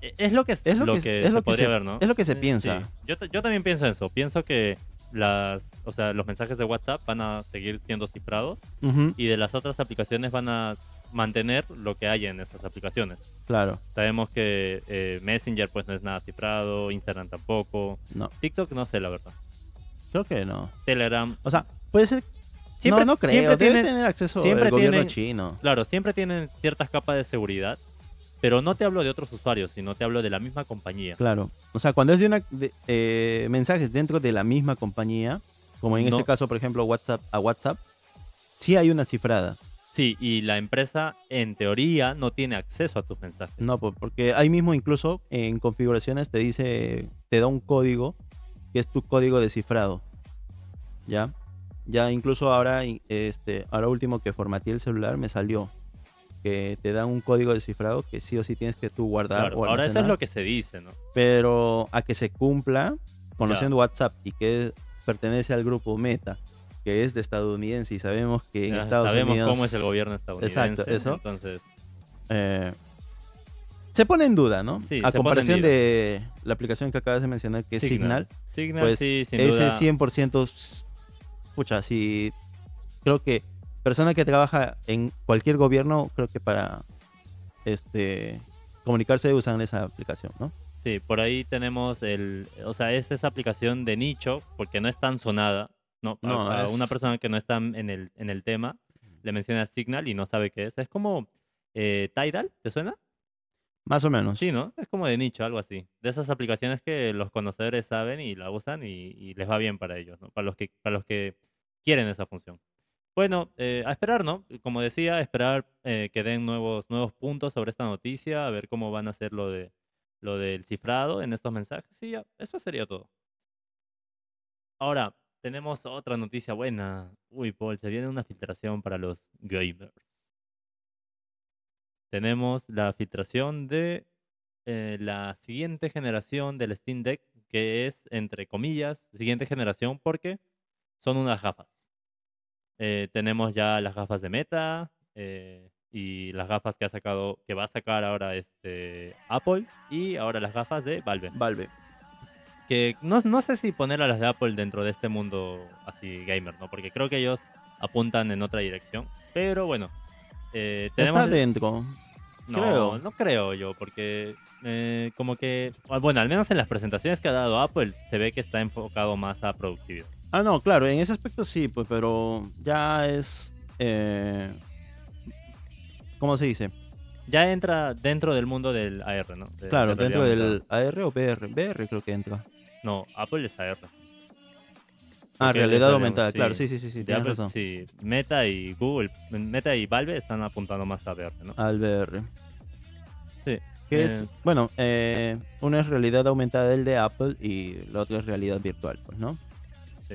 E- Es lo que, Es lo que- es se lo que podría se- ver, ¿no? es lo que se piensa. sí. Yo, yo también pienso eso. Pienso que las, o sea, los mensajes de WhatsApp van a seguir siendo cifrados y de las otras aplicaciones van a mantener lo que hay en esas aplicaciones. claro, Sabemos que eh, Messenger pues no es nada cifrado, Instagram tampoco, no, TikTok no sé la verdad, creo que no. Telegram. O sea, puede ser. Siempre, no, no creo. siempre Debe tienen- tener acceso siempre el gobierno tienen- chino. Claro, siempre tienen ciertas capas de seguridad, pero no te hablo de otros usuarios, sino te hablo de la misma compañía. Claro. O sea, cuando es de una de- eh, mensajes dentro de la misma compañía, como en No. este caso, por ejemplo, WhatsApp a WhatsApp, sí hay una cifrada. Sí, y la empresa en teoría no tiene acceso a tus mensajes. No, po- porque ahí mismo incluso en configuraciones te dice, te da un código que es tu código descifrado. ¿Ya? Ya incluso ahora, este, ahora último que formateé el celular me salió que te dan un código descifrado que sí o sí tienes que tú guardar Claro, o ahora eso es lo que se dice, ¿no? pero a que se cumpla, conociendo WhatsApp y que pertenece al grupo Meta, que es de estadounidense y sabemos que en Ya Estados Sabemos Unidos cómo es el gobierno estadounidense. Exacto, eso. Entonces, eh, se pone en duda, ¿no? Sí, a comparación de la aplicación que acabas de mencionar, que es Signal, Signal, pues sí, sin ese duda. 100%, s- pucha, si creo que persona que trabaja en cualquier gobierno, creo que para este comunicarse usan esa aplicación, ¿no? Sí, por ahí tenemos el... O sea, es esa aplicación de nicho, porque no es tan sonada, ¿no? A- No, a, es- una persona que no está en el, en el tema, le menciona Signal y no sabe qué es. Es como eh, Tidal, ¿te suena? Más o menos. Sí, ¿no? Es como de nicho, algo así. De esas aplicaciones que los conocedores saben y la usan y, y les va bien para ellos, ¿no? Para los que, para los que quieren esa función. Bueno, eh, a esperar, ¿no? Como decía, a esperar eh, que den nuevos, nuevos puntos sobre esta noticia, a ver cómo van a hacer lo, de, lo del cifrado en estos mensajes y ya, eso sería todo. Ahora, tenemos otra noticia buena. Uy, Paul, se viene una filtración para los gamers. Tenemos la filtración de eh, la siguiente generación del Steam Deck, que es, entre comillas, siguiente generación porque son unas gafas. Eh, tenemos ya las gafas de Meta eh, y las gafas que ha sacado, que va a sacar ahora este Apple y ahora las gafas de Valve. Valve. Que no, no sé si poner a las de Apple dentro de este mundo así gamer, ¿no? Porque creo que ellos apuntan en otra dirección. Pero bueno, eh, tenemos... Está dentro. No, creo. no creo yo, porque eh, como que, ah, bueno, al menos en las presentaciones que ha dado Apple, se ve que está enfocado más a productividad. Ah, no, claro, en ese aspecto sí, pues, pero ya es. Eh, ¿Cómo se dice? Ya entra dentro del mundo del AR, ¿no? De- Claro, de dentro del AR o VR. VR creo que entra. No, Apple es AR. Ah, realidad aumentada, sí. claro, sí, sí, sí, sí, tienes Apple, razón. sí. Meta y Google, Meta y Valve están apuntando más a VR, ¿no? Al VR. Sí. Que Eh, es, bueno, eh, una es realidad aumentada del de Apple y la otra es realidad virtual, pues, ¿no? Sí.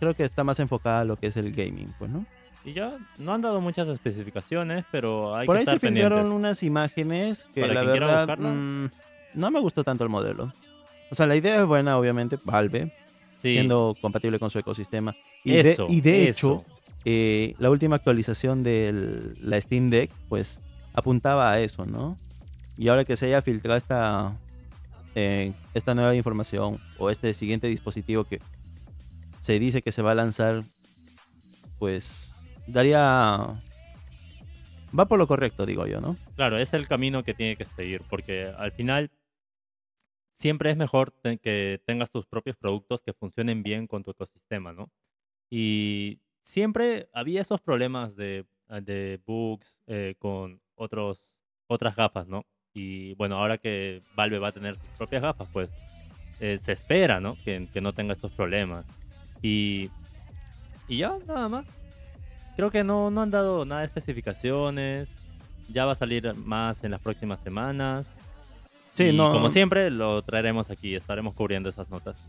Creo que está más enfocada a lo que es el gaming, pues, ¿no? Y ya no han dado muchas especificaciones, pero hay Por que ahí se filtraron unas imágenes que Para la verdad buscarla. mm, no me gustó tanto el modelo. O sea, la idea es buena, obviamente, Valve, Sí, siendo compatible con su ecosistema. Y de, eso, y de eso. hecho, eh, la última actualización de la Steam Deck, pues apuntaba a eso, ¿no? Y ahora que se haya filtrado esta, eh, esta nueva información o este siguiente dispositivo que se dice que se va a lanzar, pues daría... Va por lo correcto, digo yo, ¿no? Claro, es el camino que tiene que seguir, porque al final siempre es mejor te- que tengas tus propios productos que funcionen bien con tu ecosistema, ¿no? Y siempre había esos problemas de, ah, de bugs eh, con otros, otras gafas, ¿no? Y bueno, ahora que Valve va a tener sus propias gafas, pues eh, se espera, ¿no? Que, que no tenga estos problemas. Y, y ya, nada más. Creo que no, no han dado nada de especificaciones. Ya va a salir más en las próximas semanas. Sí, y no, como siempre, lo traeremos aquí. Estaremos cubriendo esas notas.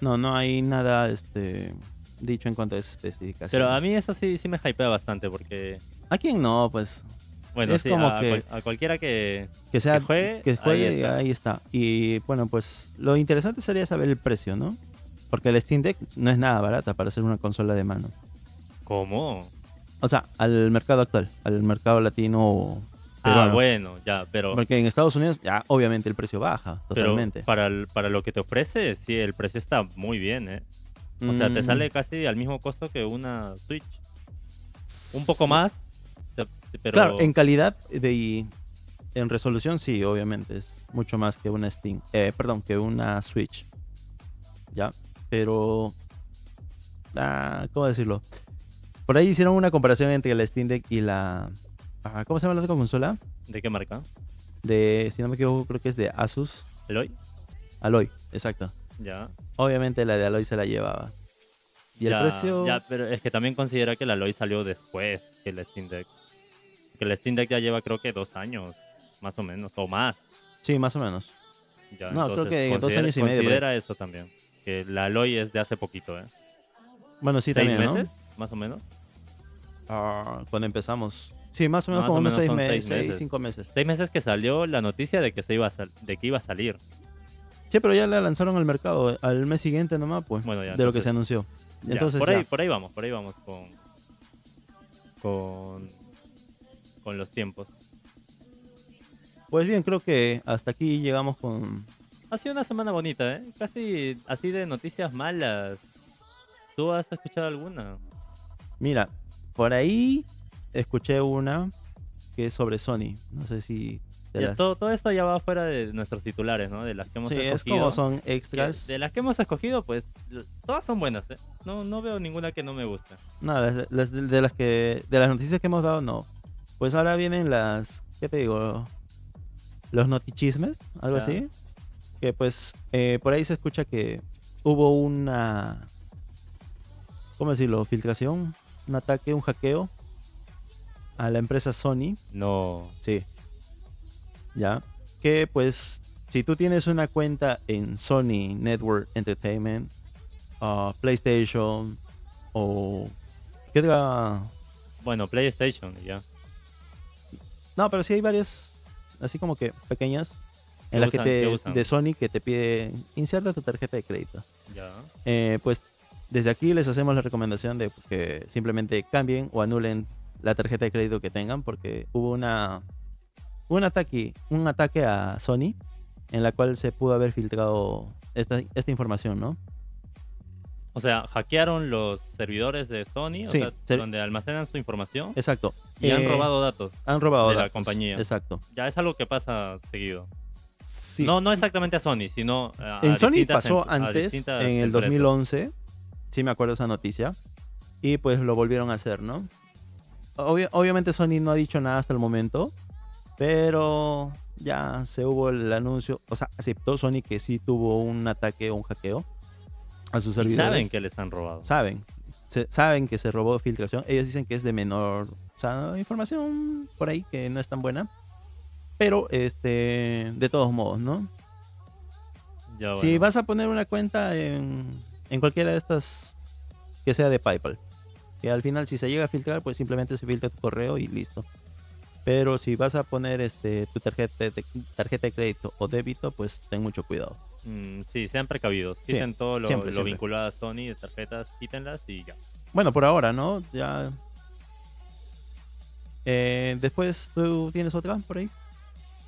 no, no hay nada este, dicho en cuanto a especificaciones. Pero a mí eso sí, sí me hypea bastante porque, ¿A quién no? Pues bueno, Es sí, como a, que- a cualquiera que... que sea Que juegue, que juegue, ahí está. y bueno pues lo interesante sería saber el precio no porque el Steam Deck no es nada barata para ser una consola de mano ¿Cómo? o sea al mercado actual al mercado latino Ah, bueno, ya, pero... porque en Estados Unidos ya obviamente el precio baja Pero totalmente. para, el- para lo que te ofrece, sí, el precio está muy bien, ¿eh? O sea, te Mm, sale casi al mismo costo que una Switch. Un poco más, pero... claro en calidad de y en resolución sí obviamente es mucho más que una Steam eh, perdón que una Switch. Ya pero ah, cómo decirlo por ahí hicieron una comparación entre la Steam Deck y la ah, cómo se llama la otra consola ¿De qué marca? de si no me equivoco creo que es de Asus ¿Eloy? Aloy exacto Ya. obviamente la de Aloy se la llevaba y ya, el precio Ya, pero es que también considera que la Aloy salió después que el Steam Deck. Que el Steam Deck ya lleva creo que dos años, más o menos, o más. sí más o menos Ya, No, creo que dos años y medio. Considera eso también. Que la Aloy es de hace poquito, ¿eh? bueno sí ¿Seis también meses? Más o menos. ¿no? Ah, cuando empezamos sí más o menos Más como o unos menos seis, son meses seis meses. cinco meses Seis meses que salió la noticia de que, se iba a sal- de que iba a salir. Sí, pero ya la lanzaron al mercado al mes siguiente nomás, pues, Bueno, ya, de lo que se entonces- anunció. Ya, Entonces, por, ya. ahí, por ahí vamos, por ahí vamos con, con, con los tiempos. pues bien, creo que hasta aquí llegamos con... Ha sido una semana bonita, ¿eh? Casi así de noticias malas. ¿Tú has escuchado alguna? Mira, por ahí escuché una que es sobre Sony. No sé si... te Ya, las- todo, todo esto ya va fuera de nuestros titulares, ¿no? De las que hemos Sí, es escogido. como son extras. De las que hemos escogido, pues todas son buenas, ¿eh? No, no veo ninguna que no me guste. No, las- las de, de las que... De las noticias que hemos dado, no. Pues ahora vienen las... ¿Qué te digo? Los notichismes, algo Ya. así. Que pues eh, por ahí se escucha que hubo una... ¿Cómo decirlo? Filtración, un ataque, un hackeo a la empresa Sony. No. Sí. Ya. Que pues, si tú tienes una cuenta en Sony Network Entertainment, ah, PlayStation o... ¿Qué otra? Bueno, PlayStation, ya. No, pero sí hay varias, así como que pequeñas, ¿Qué en las que te, de Sony que te pide inserta tu tarjeta de crédito. Ya. Eh, pues desde aquí les hacemos la recomendación de que simplemente cambien o anulen la tarjeta de crédito que tengan porque hubo una un ataque un ataque a Sony en la cual se pudo haber filtrado esta, esta información, ¿no? O sea, hackearon los servidores de Sony, o sea, donde almacenan su información Exacto. y han Eh, robado datos. han robado de la datos. compañía. Exacto. Ya es algo que pasa seguido. Sí. No, no exactamente a Sony, sino a, en Sony pasó em- antes, en el empresas. 2011, sí me acuerdo esa noticia, y pues lo volvieron a hacer, ¿no? Obvia- obviamente Sony no ha dicho nada hasta el momento, pero ya se hubo el anuncio, o sea, aceptó Sony que sí tuvo un ataque o un hackeo a sus servidores. saben que les han robado. Saben, se- saben que se robó filtración, ellos dicen que es de menor, o sea, información por ahí que no es tan buena, pero este, de todos modos, ¿no? Ya, Si vas a poner una cuenta en, en cualquiera de estas que sea de PayPal, que al final si se llega a filtrar, pues simplemente se filtra tu correo y listo. Pero si vas a poner este tu tarjeta de, tarjeta de crédito o débito, pues ten mucho cuidado. Mm, sí, sean precavidos. Sí, Quiten todo lo, siempre, lo siempre. vinculado a Sony de tarjetas, quítenlas y ya. Bueno, por ahora, ¿no? Ya. Eh, después, ¿tú tienes otra por ahí?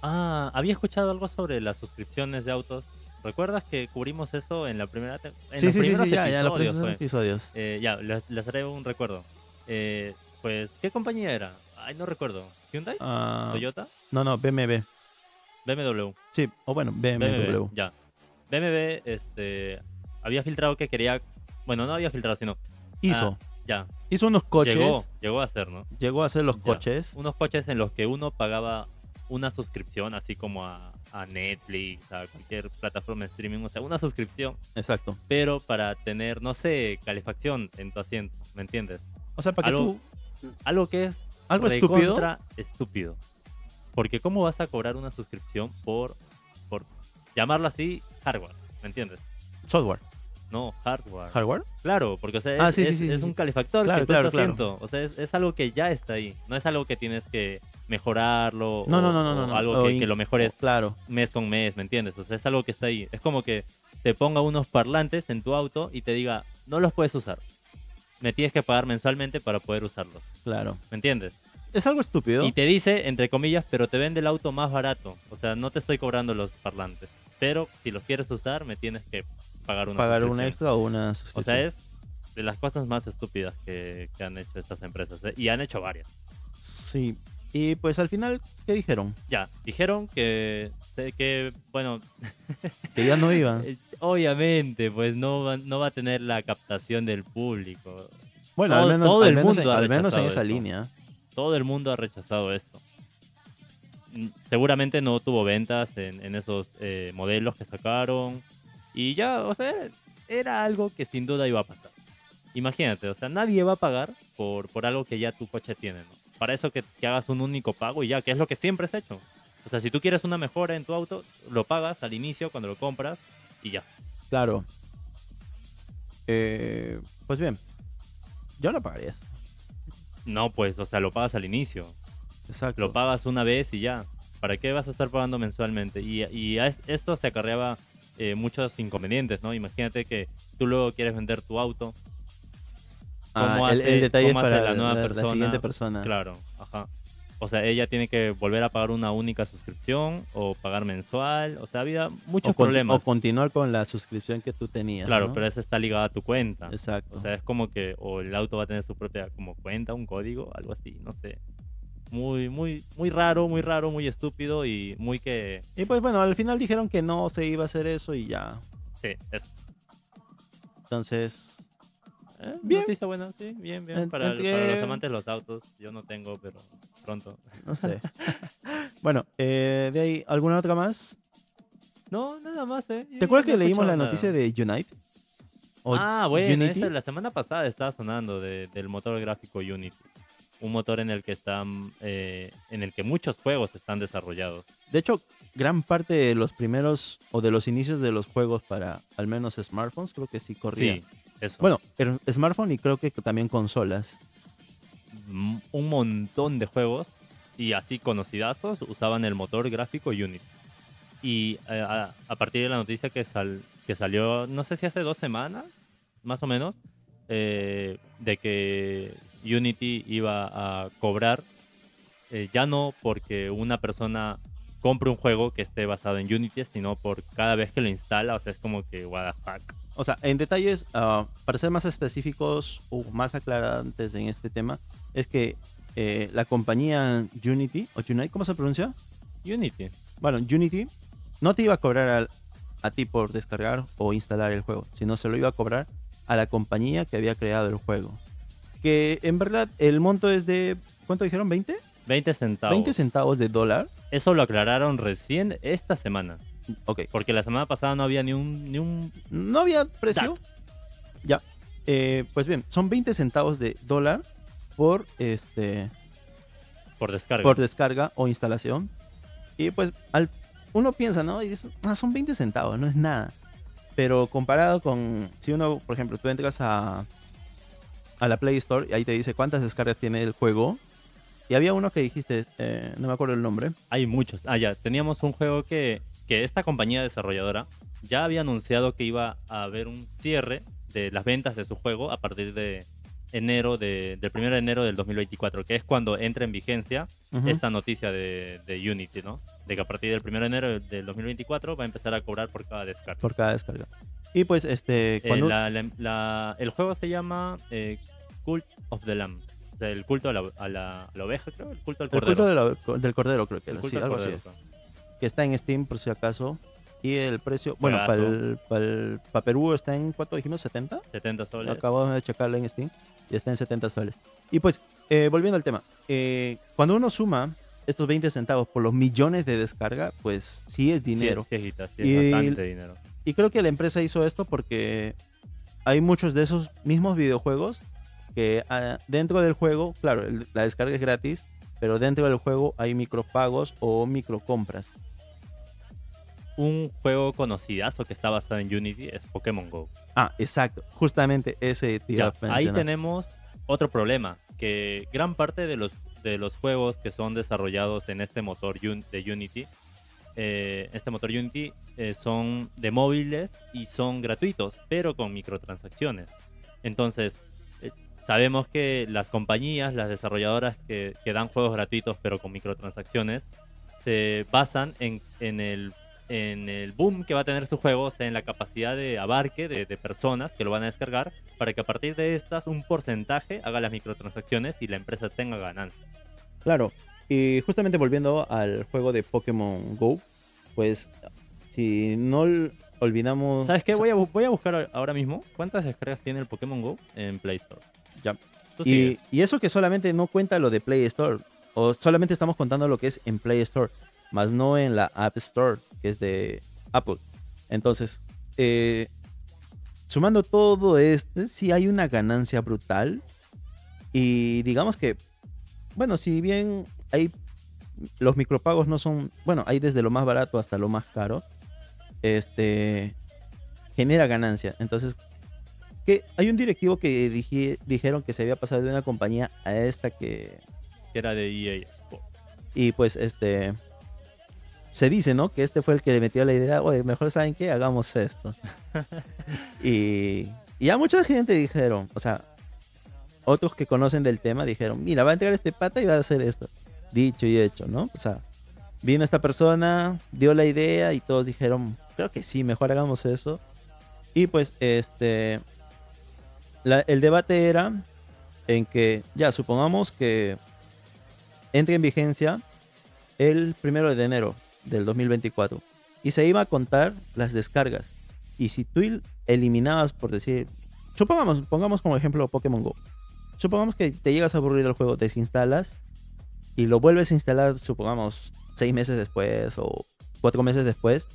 Ah, había escuchado algo sobre las suscripciones de autos. ¿Recuerdas que cubrimos eso en la primera en sí, los sí, sí, primeros sí, ya, ya, los primeros fue? episodios. Eh, ya, les, les haré un recuerdo. Eh, pues, ¿qué compañía era? Ay, no recuerdo. ¿Hyundai? Ah, ¿Toyota? no, no, BMW. BMW. Sí, o bueno, BMW. BMW, ya. BMW, este, había filtrado que quería, bueno, no había filtrado, sino, Hizo. Ah, ya, Hizo unos coches. llegó, llegó a ser, ¿no? llegó a hacer los Ya. coches. Unos coches en los que uno pagaba una suscripción, así como a, a Netflix, a cualquier plataforma de streaming, o sea, una suscripción, Exacto. pero para tener, no sé, calefacción en tu asiento, ¿me entiendes? O sea, para que Algo- tú. Algo que es Algo estúpido. estúpido. Porque ¿cómo vas a cobrar una suscripción por, por llamarlo así, hardware? ¿Me entiendes? Software. No, hardware. Hardware. Claro, porque o sea, es, Ah, sí, sí, es- sí, es un calefactor Claro, que tú claro, estás claro. haciendo. O sea, es, es algo que ya está ahí. No es algo que tienes que mejorarlo. No, o- no, no, no, o no. Algo O que, que lo mejores Claro. mes con mes, ¿me entiendes? O sea, es algo que está ahí. Es como que te ponga unos parlantes en tu auto y te diga, no los puedes usar. Me tienes que pagar mensualmente para poder usarlos. Claro. ¿Me entiendes? Es algo estúpido. Y te dice, entre comillas, pero te vende el auto más barato. O sea, no te estoy cobrando los parlantes. Pero si los quieres usar, me tienes que pagar una pagar un extra o una O suscripción. sea, es de las cosas más estúpidas que, que han hecho estas empresas. ¿eh? Y han hecho varias. Sí. Y pues al final, ¿qué dijeron? Ya, dijeron que, que bueno, *laughs* Que ya no iban. *laughs* obviamente, pues no va, no va a tener la captación del público. Bueno, todo- al menos, todo el menos mundo al menos en esa esto. línea. Todo el mundo ha rechazado esto. Mm, Seguramente no tuvo ventas en, en esos eh, modelos que sacaron. Y ya, o sea, era algo que sin duda iba a pasar. Imagínate, o sea, nadie va a pagar por, por algo que ya tu coche tiene, ¿no? Para eso que, que hagas un único pago y ya, que es lo que siempre has hecho. O sea, si tú quieres una mejora en tu auto, lo pagas al inicio cuando lo compras y ya. Claro. Eh, pues bien. Yo lo pagaría. No, pues, o sea, lo pagas al inicio. Exacto. Lo pagas una vez y ya. ¿Para qué vas a estar pagando mensualmente? Y, y a es- esto se acarreaba eh, muchos inconvenientes, ¿no? Imagínate que tú luego quieres vender tu auto. Ah, ¿Cómo el, hace- el detalle es cómo hace para la nueva la, la persona? siguiente persona. Claro, ajá. O sea, ella tiene que volver a pagar una única suscripción o pagar mensual. O sea, había muchos o, con- problemas. o continuar con la suscripción que tú tenías. claro, ¿no? pero esa está ligada a tu cuenta. Exacto. O sea, es como que o el auto va a tener su propia como cuenta, un código, algo así, no sé. Muy, muy, muy raro, muy raro, muy estúpido y muy que... y pues bueno, al final dijeron que no se iba a hacer eso y ya. Sí, es... Entonces, eh, Bien. Noticia buena, sí, bien, bien. Para, los amantes de los autos, yo no tengo, pero pronto. no sé. *laughs* bueno, eh, de ahí, ¿alguna otra más? No, nada más, ¿eh? ¿Te acuerdas no que leímos la noticia de Unite? ¿O Ah, bueno, Unity? esa la semana pasada estaba sonando de- del motor gráfico Unity. un motor en el que están, eh, en el que muchos juegos están desarrollados. De hecho, gran parte de los primeros o de los inicios de los juegos para al menos smartphones creo que sí corría. Sí, eso. Bueno, pero smartphone y creo que también consolas. M- un montón de juegos y así conocidazos usaban el motor gráfico Unity. Y eh, a, a partir de la noticia que, sal- que salió, no sé si hace dos semanas, más o menos, eh, de que Unity iba a cobrar, eh, ya no porque una persona compre un juego que esté basado en Unity, sino por cada vez que lo instala, o sea, es como que, what the fuck. O sea, en detalles, ah, para ser más específicos o más aclarantes en este tema, es que eh, la compañía Unity, o Unite, ¿cómo se pronuncia? Unity. Bueno, Unity no te iba a cobrar al- a ti por descargar o instalar el juego, sino se lo iba a cobrar a la compañía que había creado el juego. Que en verdad el monto es de, ¿cuánto dijeron? ¿20? 20 centavos. 20 centavos de dólar. Eso lo aclararon recién esta semana. Ok. Porque la semana pasada no había ni un, ni un No había precio. Dato. Ya. Eh, pues bien, son 20 centavos de dólar por este por descarga. por descarga o instalación. Y pues al, uno piensa, ¿no? Y dice, "Ah, son 20 centavos, no es nada. Pero comparado con, si uno, por ejemplo, tú entras a, a la Play Store y ahí te dice cuántas descargas tiene el juego. Y había uno que dijiste, eh, no me acuerdo el nombre. Hay muchos. Ah, ya, teníamos un juego que, que esta compañía desarrolladora ya había anunciado que iba a haber un cierre de las ventas de su juego a partir de enero de, del 1 de enero del 2024, que es cuando entra en vigencia esta noticia de, de Unity, ¿no? De que a partir del 1 de enero del 2024 va a empezar a cobrar por cada descarga. Por cada descarga. Y pues, este, Eh, cuando... la- la- la- el juego se llama eh, Cult of the Lamb. O sea, el culto a la, a la- a la oveja, creo. El culto al el cordero. culto de del cordero, creo que El era. culto Sí, al algo así es. Que está en Steam por si acaso. Y el precio, bueno, para Juegazo. Perú está en, ¿cuánto dijimos? ¿70? 70 soles. Acabamos de checarlo en Steam y está en 70 soles. Y pues, eh, volviendo al tema, eh, cuando uno suma estos 20 centavos por los millones de descarga, pues sí es dinero. Sí, es, sí, es Y- bastante dinero. Y creo que la empresa hizo esto porque hay muchos de esos mismos videojuegos que ah, dentro del juego, claro, el- la descarga es gratis, pero dentro del juego hay micropagos o microcompras. Un juego conocidazo que está basado en Unity es Pokémon Go. Ah, exacto, justamente ese ahí tenemos otro problema, que gran parte de los, de los juegos que son desarrollados en este motor de Unity, eh, este motor Unity eh, son de móviles y son gratuitos, pero con microtransacciones. Entonces, eh, sabemos que las compañías, las desarrolladoras que, que dan juegos gratuitos pero con microtransacciones, se basan en, en el en el boom que va a tener su juego, o sea, en la capacidad de abarque de, de personas que lo van a descargar, para que a partir de estas un porcentaje haga las microtransacciones y la empresa tenga ganancias. Claro, y justamente volviendo al juego de Pokémon Go, pues si no ol- olvidamos... ¿Sabes qué? Voy a, voy a buscar ahora mismo cuántas descargas tiene el Pokémon Go en Play Store. Ya. Y eso que solamente no cuenta lo de Play Store, o solamente estamos contando lo que es en Play Store, más no en la App Store, que es de Apple. Entonces, eh, sumando todo esto, sí hay una ganancia brutal. Y digamos que, bueno, si bien hay los micropagos no son, bueno, hay desde lo más barato hasta lo más caro, este genera ganancia. Entonces, que hay un directivo que dije- dijeron que se había pasado de una compañía a esta que Que era de EA y pues este se dice, ¿no? Que este fue el que le metió la idea, oye, mejor saben qué, hagamos esto. *laughs* y, y ya mucha gente dijeron, o sea, otros que conocen del tema dijeron, mira, va a entregar este pata y va a hacer esto. Dicho y hecho, ¿no? O sea, vino esta persona, dio la idea y todos dijeron, creo que sí, mejor hagamos eso. Y pues este, la- el debate era en que, ya, supongamos que entre en vigencia el primero de enero del 2024 y se iba a contar las descargas. Y si tú eliminabas, por decir, supongamos, pongamos como ejemplo Pokémon Go. Supongamos que te llegas a aburrir del juego, desinstalas y lo vuelves a instalar, supongamos, seis meses después o cuatro meses después.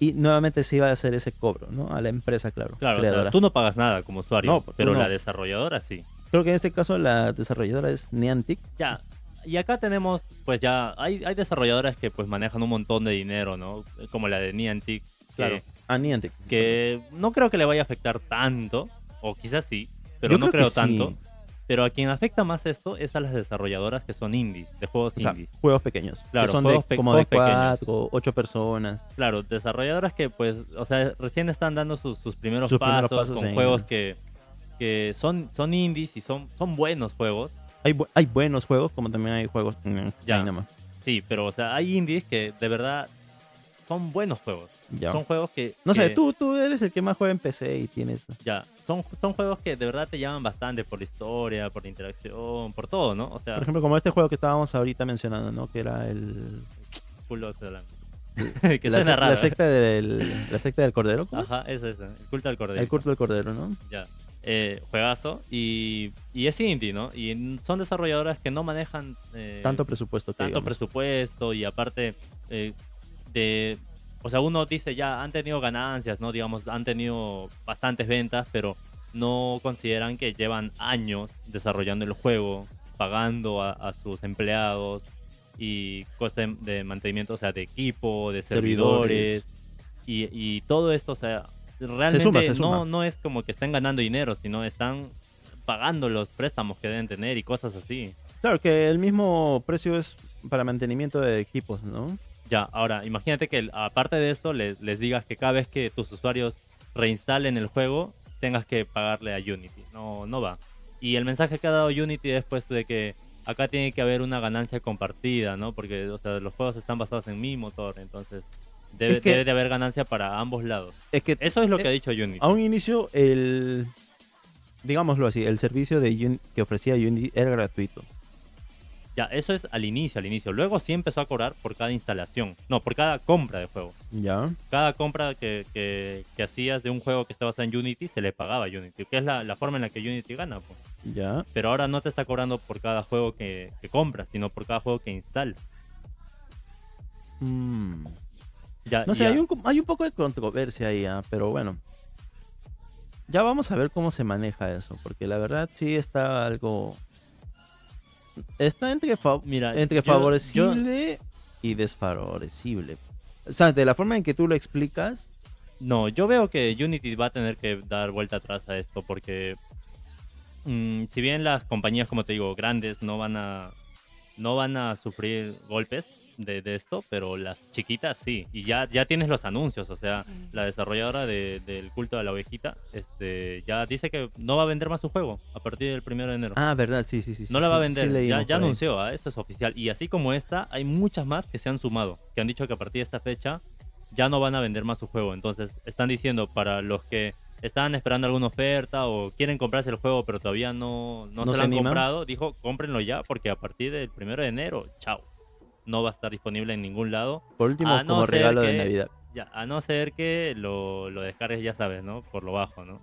Y nuevamente se iba a hacer ese cobro, ¿no? A la empresa, claro. Claro, o sea, tú no pagas nada como usuario, No, pero no. la desarrolladora sí. Creo que en este caso la desarrolladora es Niantic. Ya. Y acá tenemos, pues ya, hay, hay desarrolladoras que pues manejan un montón de dinero, ¿no? Como la de Niantic. que- Claro. Ah, Niantic. Que no creo que le vaya a afectar tanto, o quizás sí, pero Yo no creo creo, que tanto. sí. Pero a quien afecta más esto es a las desarrolladoras que son indies, de juegos O sea, indies. juegos pequeños. Claro, que son juegos de, como de cuatro, ocho personas. Claro, desarrolladoras que pues, o sea, recién están dando sus, sus primeros Sus pasos, primeros pasos con juegos que, que son, son indies y son, son buenos juegos. Hay, bu- hay buenos juegos, como también hay juegos en Ya. Dynamo. Sí, pero o sea, hay indies que de verdad son buenos juegos. Ya. Son juegos que... No sé, tú, tú eres el que más juega en PC y tienes... Ya, son, son juegos que de verdad te llaman bastante por la historia, por la interacción, por todo, ¿no? O sea, Por ejemplo, como este juego que estábamos ahorita mencionando, ¿no? Que era el... Full *laughs* que la, suena raro. la secta del, la secta del cordero. ¿cómo? Ajá, eso es, el culto al cordero. El culto del cordero, ¿no? Ya. Eh, juegazo. Y, y es indie, ¿no? Y son desarrolladoras que no manejan eh, Tanto presupuesto que tanto digamos. presupuesto y aparte eh, de... O sea, uno dice ya, han tenido ganancias, ¿no? Digamos, han tenido bastantes ventas, pero no consideran que llevan años desarrollando el juego, pagando a, a sus empleados y coste de mantenimiento, o sea, de equipo, de servidores, Servidores. y, y todo esto, o sea, realmente suma, se No, suma. no es como que estén ganando dinero, sino están pagando los préstamos que deben tener y cosas así. Claro, que el mismo precio es para mantenimiento de equipos, ¿no? Ya, ahora, imagínate que aparte de esto les, les digas que cada vez que tus usuarios reinstalen el juego, tengas que pagarle a Unity. No, no va. Y el mensaje que ha dado Unity después de que acá tiene que haber una ganancia compartida, ¿no? Porque, o sea, los juegos están basados en mi motor, entonces debe, Es que- debe de haber ganancia para ambos lados. Es que Eso es lo que Eh, ha dicho Unity. a un inicio el... Digámoslo así, el servicio de Uni- que ofrecía Unity era gratuito. Ya, eso es al inicio, al inicio. Luego sí empezó a cobrar por cada instalación. No, por cada compra de juego. ¿Ya? cada compra que, que- que hacías de un juego que estaba basado en Unity se le pagaba a Unity, que es la, la forma en la que Unity gana. pues. ¿Ya? Pero ahora no te está cobrando por cada juego que, que compras, sino por cada juego que instalas. Mm. Ya, No sé, ya- hay un, hay un poco de controversia ahí, ah, pero bueno. Ya vamos a ver cómo se maneja eso, porque la verdad sí está algo... Está entre, fa- Mira, entre yo- favorecible y desfavorecible. O sea, de la forma en que tú lo explicas, No, yo veo que Unity va a tener que dar vuelta atrás a esto porque mm, si bien las compañías, como te digo, grandes no van a no van a sufrir golpes de, de esto, pero las chiquitas sí. Y ya, ya tienes los anuncios, o sea, la desarrolladora de- del culto de la ovejita este, ya dice que no va a vender más su juego a partir del primero de enero. Ah, verdad, sí, sí, sí. no sí, la va a vender, sí ya, ya anunció, ¿ah? esto es oficial. Y así como esta, hay muchas más que se han sumado, que han dicho que a partir de esta fecha ya no van a vender más su juego. Entonces, están diciendo para los que estaban esperando alguna oferta o quieren comprarse el juego pero todavía no, no, ¿No se se lo han animan? comprado, dijo, cómprenlo ya porque a partir del primero de enero, chao. No va a estar disponible en ningún lado. Por último, no como regalo de Navidad. Ya, a no ser que lo, lo descargues, ya sabes, ¿no? Por lo bajo, ¿no?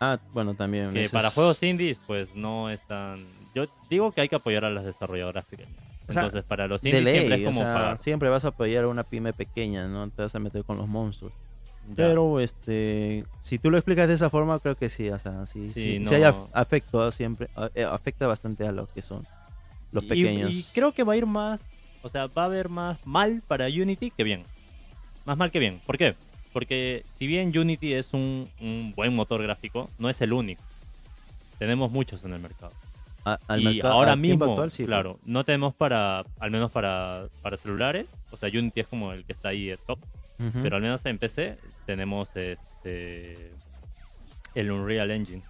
Ah, bueno, también. que para es- juegos indies, pues no es tan. Yo digo que hay que apoyar a las desarrolladoras pequeñas. O sea, Entonces, para los indies siempre es o como sea, pagar. siempre vas a apoyar a una pyme pequeña, no te vas a meter con los monstruos. Ya. Pero este, si tú lo explicas de esa forma, creo que sí, o sea, sí, Sí, sí, no. sí hay af- afecto siempre, eh, afecta bastante a los que son los Y- pequeños. Y, creo que va a ir más. O sea, va a haber más mal para Unity que bien. Más mal que bien. ¿Por qué? Porque si bien Unity es un, un buen motor gráfico, no es el único. Tenemos muchos en el mercado. A- al y mercado- ahora al mismo, actual, sí, claro, no tenemos para, al menos para, para celulares. O sea, Unity es como el que está ahí el top. Pero al menos en PC tenemos este el Unreal Engine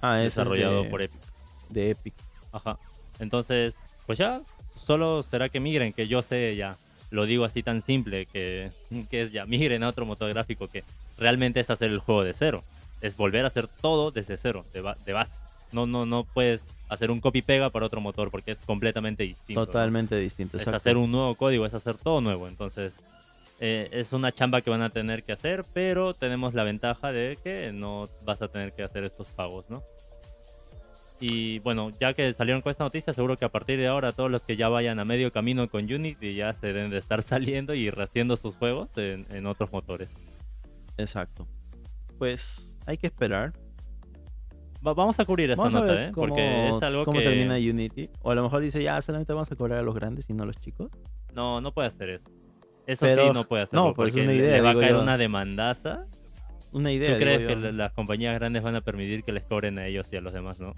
Ah, ese es desarrollado de, por Epic. de Epic. Ajá. Entonces, pues ya, solo será que migren, que yo sé ya. Lo digo así tan simple que, que es ya migren a otro motor gráfico que realmente es hacer el juego de cero. Es volver a hacer todo desde cero, de, ba- de base. No, no, no puedes hacer un copy pega para otro motor porque es completamente distinto. ¿no? Totalmente distinto. es hacer un nuevo código, es hacer todo nuevo. Entonces, eh, es una chamba que van a tener que hacer, pero tenemos la ventaja de que no vas a tener que hacer estos pagos, ¿no? Y bueno, ya que salieron con esta noticia, seguro que a partir de ahora todos los que ya vayan a medio camino con Unity ya se deben de estar *laughs* saliendo y rehaciendo sus juegos en, en otros motores. Exacto. Pues hay que esperar. Va- vamos a cubrir esta Vamos a nota, ver ¿eh? cómo, Porque es algo cómo que... termina Unity. O a lo mejor dice, ya, solamente vamos a cobrar a los grandes y no a los chicos. No, no puede hacer eso. Eso Pero- sí no puede hacerlo. no, pues es porque una le- idea, le va a caer yo. una demandaza. Una idea. ¿Tú crees que yo. las compañías grandes van a permitir que les cobren a ellos y a los demás, no?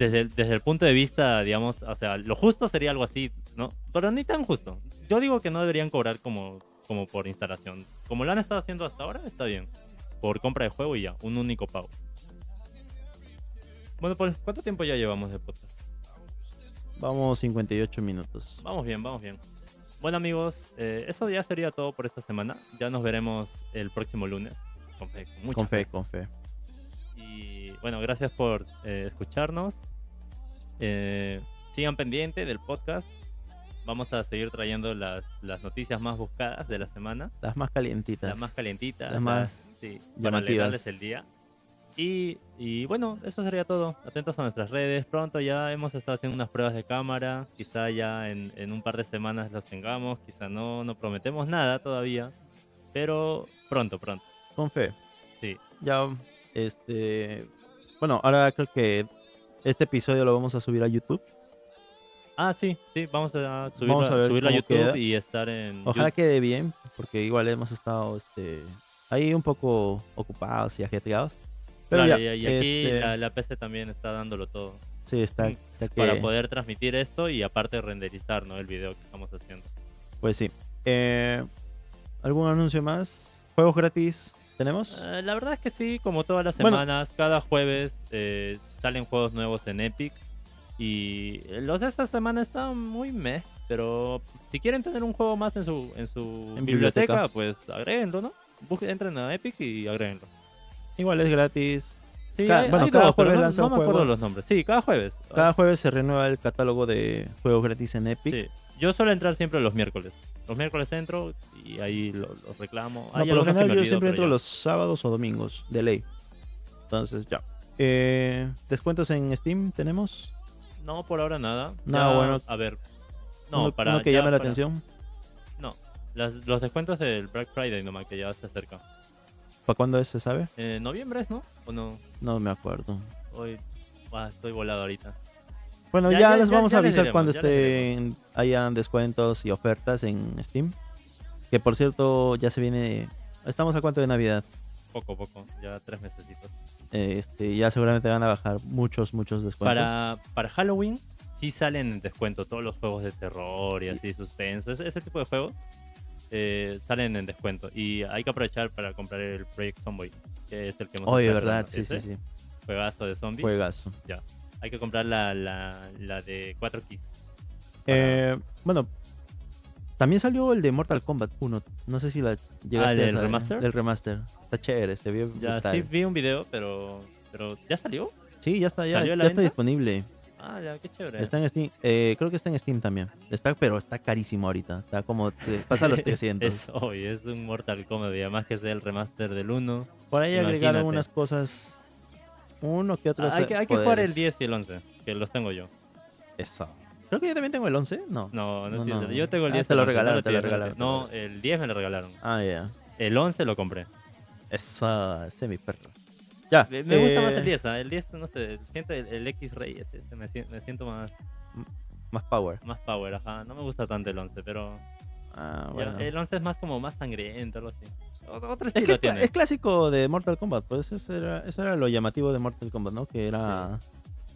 Desde el, desde el punto de vista, digamos, o sea, lo justo sería algo así, ¿no? Pero ni tan justo. Yo digo que no deberían cobrar como, como por instalación. Como lo han estado haciendo hasta ahora, está bien. Por compra de juego y ya, un único pago. Bueno, pues, ¿cuánto tiempo ya llevamos de podcast? Vamos 58 minutos. Vamos bien, vamos bien. Bueno amigos, eh, eso ya sería todo por esta semana. Ya nos veremos el próximo lunes. Con fe, con mucha Con fe, con fe. Y bueno, gracias por eh, escucharnos. Eh, sigan pendiente del podcast. Vamos a seguir trayendo las, las noticias más buscadas de la semana. Las más calientitas. Las más calientitas. Las más sí, para alegrarles el día. Y, y bueno, eso sería todo. Atentos a nuestras redes. Pronto ya hemos estado haciendo unas pruebas de cámara. Quizá ya en, en un par de semanas las tengamos. Quizá no, no prometemos nada todavía. Pero pronto, pronto. Con fe. Sí. Ya, este. Bueno, ahora creo que este episodio lo vamos a subir a YouTube. Ah, sí, sí, vamos a subirlo, Vamos a ver subirlo a cómo YouTube queda. y estar en. Ojalá YouTube. quede bien, porque igual hemos estado este, ahí un poco ocupados y ajetreados. Pero Claro, ya, y, aquí este, la, la PC también está dándolo todo. sí, está, mm, está que- Para poder transmitir esto y aparte renderizar ¿no? el video que estamos haciendo. Pues sí. Eh, ¿Algún anuncio más? ¿Juegos gratis tenemos? Eh, la verdad es que sí, como todas las Bueno. semanas, cada jueves eh, salen juegos nuevos en Epic. Y los de esta semana están muy meh. Pero si quieren tener un juego más en su, en su En biblioteca, biblioteca. pues agréguenlo, ¿no? Busquen- entren a Epic y agréguenlo. Igual es gratis. Sí, Cada- hay- bueno, hay cada jueves no, lanza no un me acuerdo juego. los nombres. Sí, cada jueves. Cada jueves se renueva el catálogo de juegos gratis en Epic. Sí, yo suelo entrar siempre los miércoles. Los miércoles entro y ahí lo- los reclamo. No, por lo general yo siempre entro ya. los sábados o domingos, de ley. Entonces ya. Eh, ¿Descuentos en Steam tenemos? No, por ahora nada. Ya, bueno. A ver. No, uno, para. uno que ya llame la para- atención. No. Las- los descuentos del Black Friday nomás, que ya se acerca. ¿Para cuándo es, se sabe? Eh, noviembre, ¿no? ¿O no? No me acuerdo. Hoy. Ah, estoy volado ahorita. Bueno, Ya- ya, ya- les vamos a avisar diremos, cuando estén hayan descuentos y ofertas en Steam. Que por cierto, ya se viene. Estamos a cuánto de Navidad. Poco poco. Ya tres mesecitos. Este, ya seguramente van a bajar muchos, muchos descuentos. Para, para Halloween sí salen en descuento todos los juegos de terror y así suspenso. Ese, ese tipo de juegos eh, salen en descuento. Y hay que aprovechar para comprar el Project Zomboid, que es el que hemos Oye, verdad, sí, sí, ese sí. Juegazo de zombies. Juegazo. Hay que comprar la, la, la de 4 keys. Eh, bueno, también salió el de Mortal Kombat 1. No sé si la llegaste Ah, ¿el a saber. remaster? El remaster. Está chévere, se vio Ya brutal. sí vi un video, pero, pero ¿ya salió? Sí, ya está, ya, ¿Salió a ya está disponible. Ah, ya, qué chévere. Está en Steam. eh, creo que está en Steam también. Está, pero está carísimo ahorita. Está como. pasa los *laughs* 300. Es, es, hoy, es un Mortal Kombat y además que es el remaster del 1. Por ahí agregaron imagínate. unas cosas. Uno que otro. Ah, hay que, hay que jugar el poderes. 10 y el 11, que los tengo yo. Eso. Creo que yo también tengo el 11. No. No, no, No, no. Yo tengo el Ah, 10. te y lo el 11, regalaron, te lo regalaron, te No, el 10 me lo regalaron. Ah, ya. El 11 lo compré. Eso. Ese es mi perro. Ya. Me, me gusta más eh, el 10, ¿ah? El 10, no sé, siento el, el X-Ray, ese me, me siento más, Más power. más power, ajá. No me gusta tanto el 11, pero Ah, ya, bueno. el 11 es más como más sangriento, algo así. Otro, Es estilo que tiene. es clásico de Mortal Kombat, pues eso era, eso era lo llamativo de Mortal Kombat, ¿no? Que era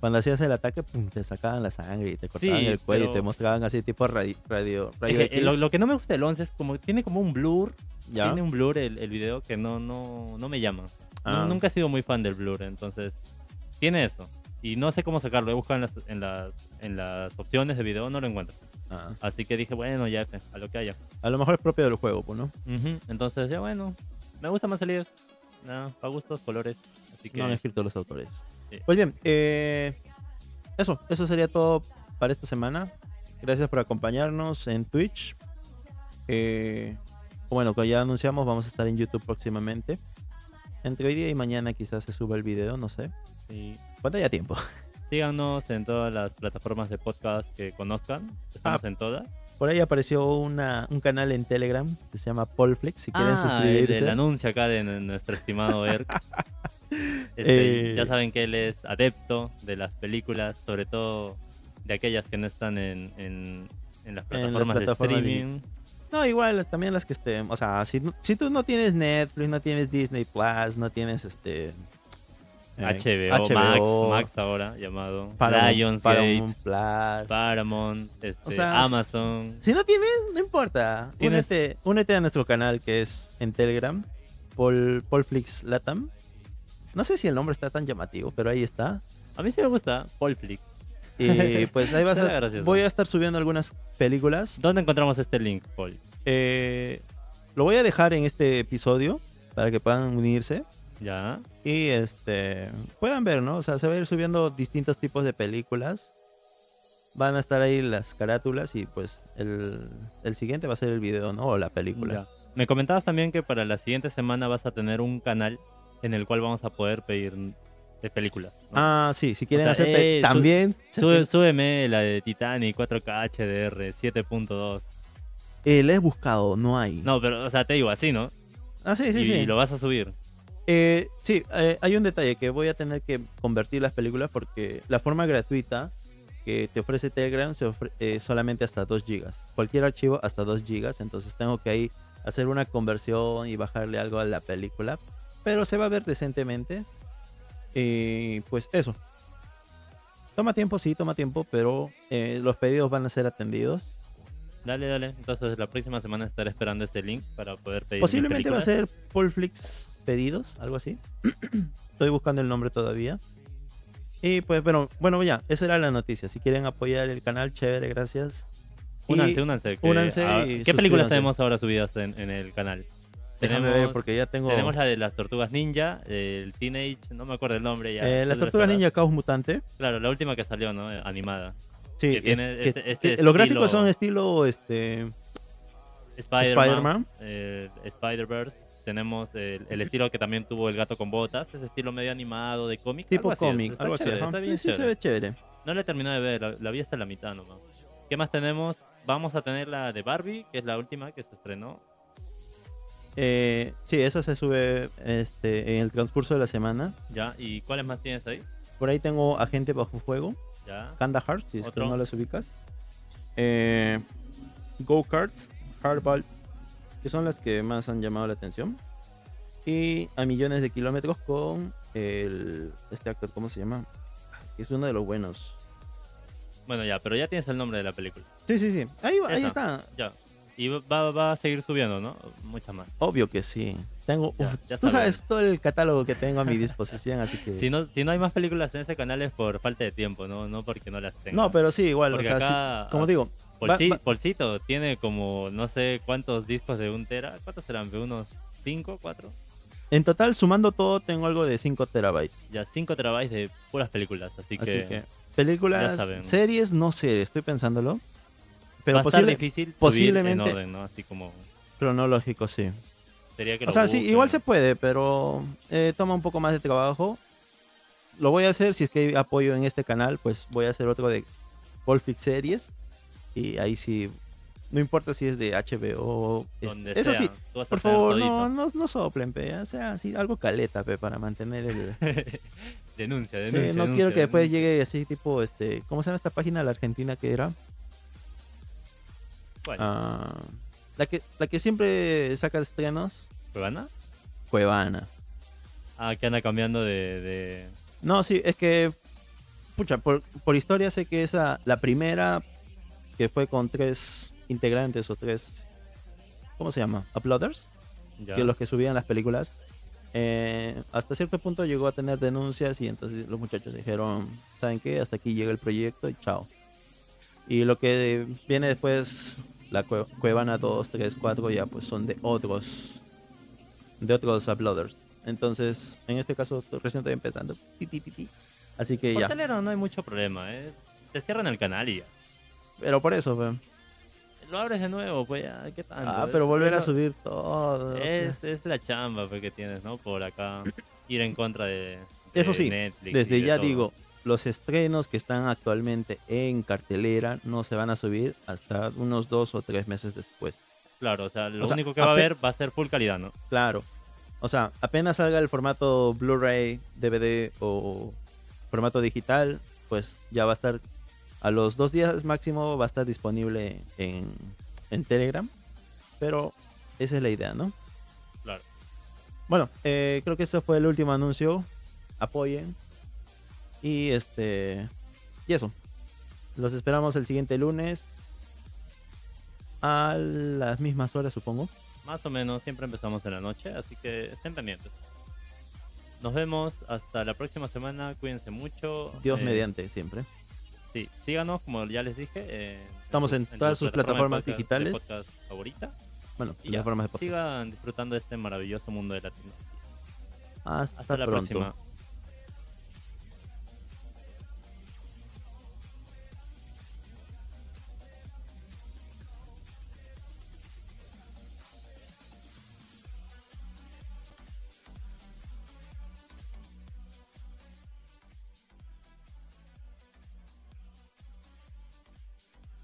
cuando hacías el ataque, pum, te sacaban la sangre y te cortaban Sí, el cuello y te pero- mostraban así tipo radio, radio, radio Es que, lo, lo que no me gusta del 11 es como tiene como un blur, ¿Ya? tiene un blur el, el video que no, no, no me llama. No- Ah. nunca he sido muy fan del blur, entonces tiene eso. Y no sé cómo sacarlo, he buscado en las, en las, en las opciones de video, no lo encuentro. Ah. Así que dije, bueno, ya, a lo que haya. A lo mejor es propio del juego, pues, ¿no? Ujú, Entonces, ya bueno, me gusta más el 10. Nada, para gustos, colores. Así que No han escrito los autores. Sí. Pues bien, eh, eso, eso sería todo para esta semana. Gracias por acompañarnos en Twitch. Eh, bueno, como ya anunciamos, vamos a estar en YouTube próximamente. Entre hoy día y mañana quizás se suba el video, no sé. sí. ¿Cuánto haya tiempo? síganos en todas las plataformas de podcast que conozcan. Estamos Ah. en todas. Por ahí apareció una, un canal en Telegram que se llama Polflix. Si quieren Ah, el, suscribirse. el anuncio acá de nuestro estimado Erk. *laughs* Este, Eh. Ya saben que él es adepto de las películas, sobre todo de aquellas que no están en, en, en las En plataformas de de- streaming. No, igual también las que estén. O sea, si tú no tienes Netflix, no tienes Disney Plus, no tienes este. Eh, HBO, Max, Max ahora llamado Paramount, Lionsgate, Paramount Plus. Paramount, este, O sea, Amazon. Si no tienes, no importa. Tienes- Únete, únete a nuestro canal que es en Telegram, Paul, Paulflix Latam. No sé si el nombre está tan llamativo, pero ahí está. A mí sí me gusta Polflix. Y *laughs* pues ahí vas a, gracioso. voy a estar subiendo algunas películas. ¿Dónde encontramos este link, Paul? Eh, lo voy a dejar en este episodio para que puedan unirse Ya. y este puedan ver, ¿no? O sea, se va a ir subiendo distintos tipos de películas. Van a estar ahí las carátulas y pues el, el siguiente va a ser el video, ¿no? O la película. Ya. Me comentabas también que para la siguiente semana vas a tener un canal en el cual vamos a poder pedir de películas. ¿no? Ah, sí, si quieren sea, hacer eh, también. Sube- súbeme la de Titanic 4K HDR 7.2. Eh, la he buscado, no hay. No, pero, o sea, te digo así, ¿no? Ah, sí, sí, y, sí. y lo vas a subir. Eh, sí, eh, hay un detalle que voy a tener que convertir las películas porque la forma gratuita que te ofrece Telegram se ofre- eh, solamente hasta 2 GB. Cualquier archivo hasta 2 GB, entonces tengo que ahí hacer una conversión y bajarle algo a la película. Pero se va a ver decentemente. Y pues eso. Toma tiempo, sí, toma tiempo, pero eh, los pedidos van a ser atendidos. Dale, dale. Entonces la próxima semana estaré esperando este link para poder pedir. Posiblemente va a ser. Polflix pedidos, algo así. Estoy buscando el nombre todavía. Y pues, pero bueno, ya, esa era la noticia. Si quieren apoyar el canal, chévere, gracias. Únanse, únanse. que ¿Qué películas tenemos ahora subidas en, en el canal? Déjame ver porque ya tengo Tenemos la de las tortugas ninja, el Teenage, no me acuerdo el nombre ya. eh, las tortugas ninja Caos Mutante. Claro, la última que salió, ¿no? Eh, Animada. Sí, Que eh, tiene que- este- este que los gráficos son estilo este Spider-Man. Spider-Man. eh, Spider-Verse. Tenemos el, el estilo que también tuvo el gato con botas, ese estilo medio animado de cómic. tipo es, cómic, algo así. chévere, está bien Sí, se ve chévere. No la he terminado de ver, la, la vi hasta la mitad nomás. ¿Qué más tenemos? Vamos a tener la de Barbie, que es la última que se estrenó. Eh, sí, esa se sube este, en el transcurso de la semana. ¿Ya? ¿Y cuáles más tienes ahí? Por ahí tengo Agente Bajo Fuego. ¿Ya? Kandahar, si es que no las ubicas. Eh, Go-Karts, Hardball, que son las que más han llamado la atención. Y a millones de kilómetros con el, este actor, ¿cómo se llama? Es uno de los buenos. Bueno, ya, pero ya tienes el nombre de la película. Sí, sí, sí. Ahí, ahí Esa. está. Ya. Y va, va a seguir subiendo, ¿no? Muchas más. Obvio que sí. Tengo, Ya, uf, ya tú sabes. sabes todo el catálogo que tengo a mi *laughs* disposición, así que... Si no, si no hay más películas en ese canal es por falta de tiempo, no, no porque no las tenga. no, pero sí, igual. O Porque sea, sí, acá, como digo, va- Polsi- va- Polsito tiene como no sé cuántos discos de un tera. ¿Cuántos serán? ¿De unos 5, 4? en total, sumando todo, tengo algo de 5 terabytes. Ya 5 terabytes de puras películas. Así, Así que, que, películas, series, no sé, estoy pensándolo. Pero va a estar posible, difícil posiblemente- subir en orden, ¿no? Así como cronológico, sí. sería que O sea, sí, busquen. igual se puede, pero eh, toma un poco más de trabajo. Lo voy a hacer si es que hay apoyo en este canal, pues voy a hacer otro de Polfix Series. Y ahí sí, no importa si es de HBO. es- Donde eso sea, sí, por favor, no, no, no soplen, pe, o sea, sí, algo caleta, pe, para mantener el... *laughs* denuncia, Sí, denuncia. no denuncia, quiero que después denuncia. llegue así tipo, este, ¿cómo se llama esta página la Argentina que era? ¿Cuál? Ah, la, que, la que siempre saca estrenos, ¿Cuevana? Cuevana. Ah, que anda cambiando de, de- No, sí, es que, pucha, por, por historia sé que esa, la primera que fue con tres integrantes o tres, ¿cómo se llama? Uploaders, ya. que los que subían las películas. eh, hasta cierto punto llegó a tener denuncias y entonces los muchachos dijeron, ¿saben qué? Hasta aquí llega el proyecto y chao. Y lo que viene después, la Cue- Cuevana 2, 3, 4, ya pues son de otros, de otros uploaders. Entonces, en este caso, recién estoy empezando. Así que ya. no hay mucho problema, ¿eh? Te cierran el canal y ya. Pero por eso, fe. Lo abres de nuevo, pues ya, ¿qué tanto? Ah, Es- pero volver a es- subir todo. Es, es la chamba pues, que tienes, ¿no? Por acá ir en contra de, de Eso sí, Netflix Desde de ya todo. digo, los estrenos que están actualmente en cartelera no se van a subir hasta unos dos o tres meses después. Claro, o sea, lo O sea, único que va a haber va a ser full calidad, ¿no? Claro. O sea, apenas salga el formato Blu-ray, DVD o formato digital, pues ya va a estar a los dos días máximo va a estar disponible en, en Telegram. Pero esa es la idea, ¿no? Claro. Bueno, eh, creo que este fue el último anuncio. Apoyen. Y este. Y eso. Los esperamos el siguiente lunes. A las mismas horas, supongo. Más o menos, siempre empezamos en la noche, así que estén pendientes. Nos vemos hasta la próxima semana, cuídense mucho. Dios eh, mediante, siempre. Sí, síganos, como ya les dije. en- Estamos en su- todas su sus plataformas de digitales. podcast favorita. Bueno, Y ya, plataformas de podcast. sigan disfrutando de este maravilloso mundo de la tecnología. Hasta, Hasta la pronto. próxima.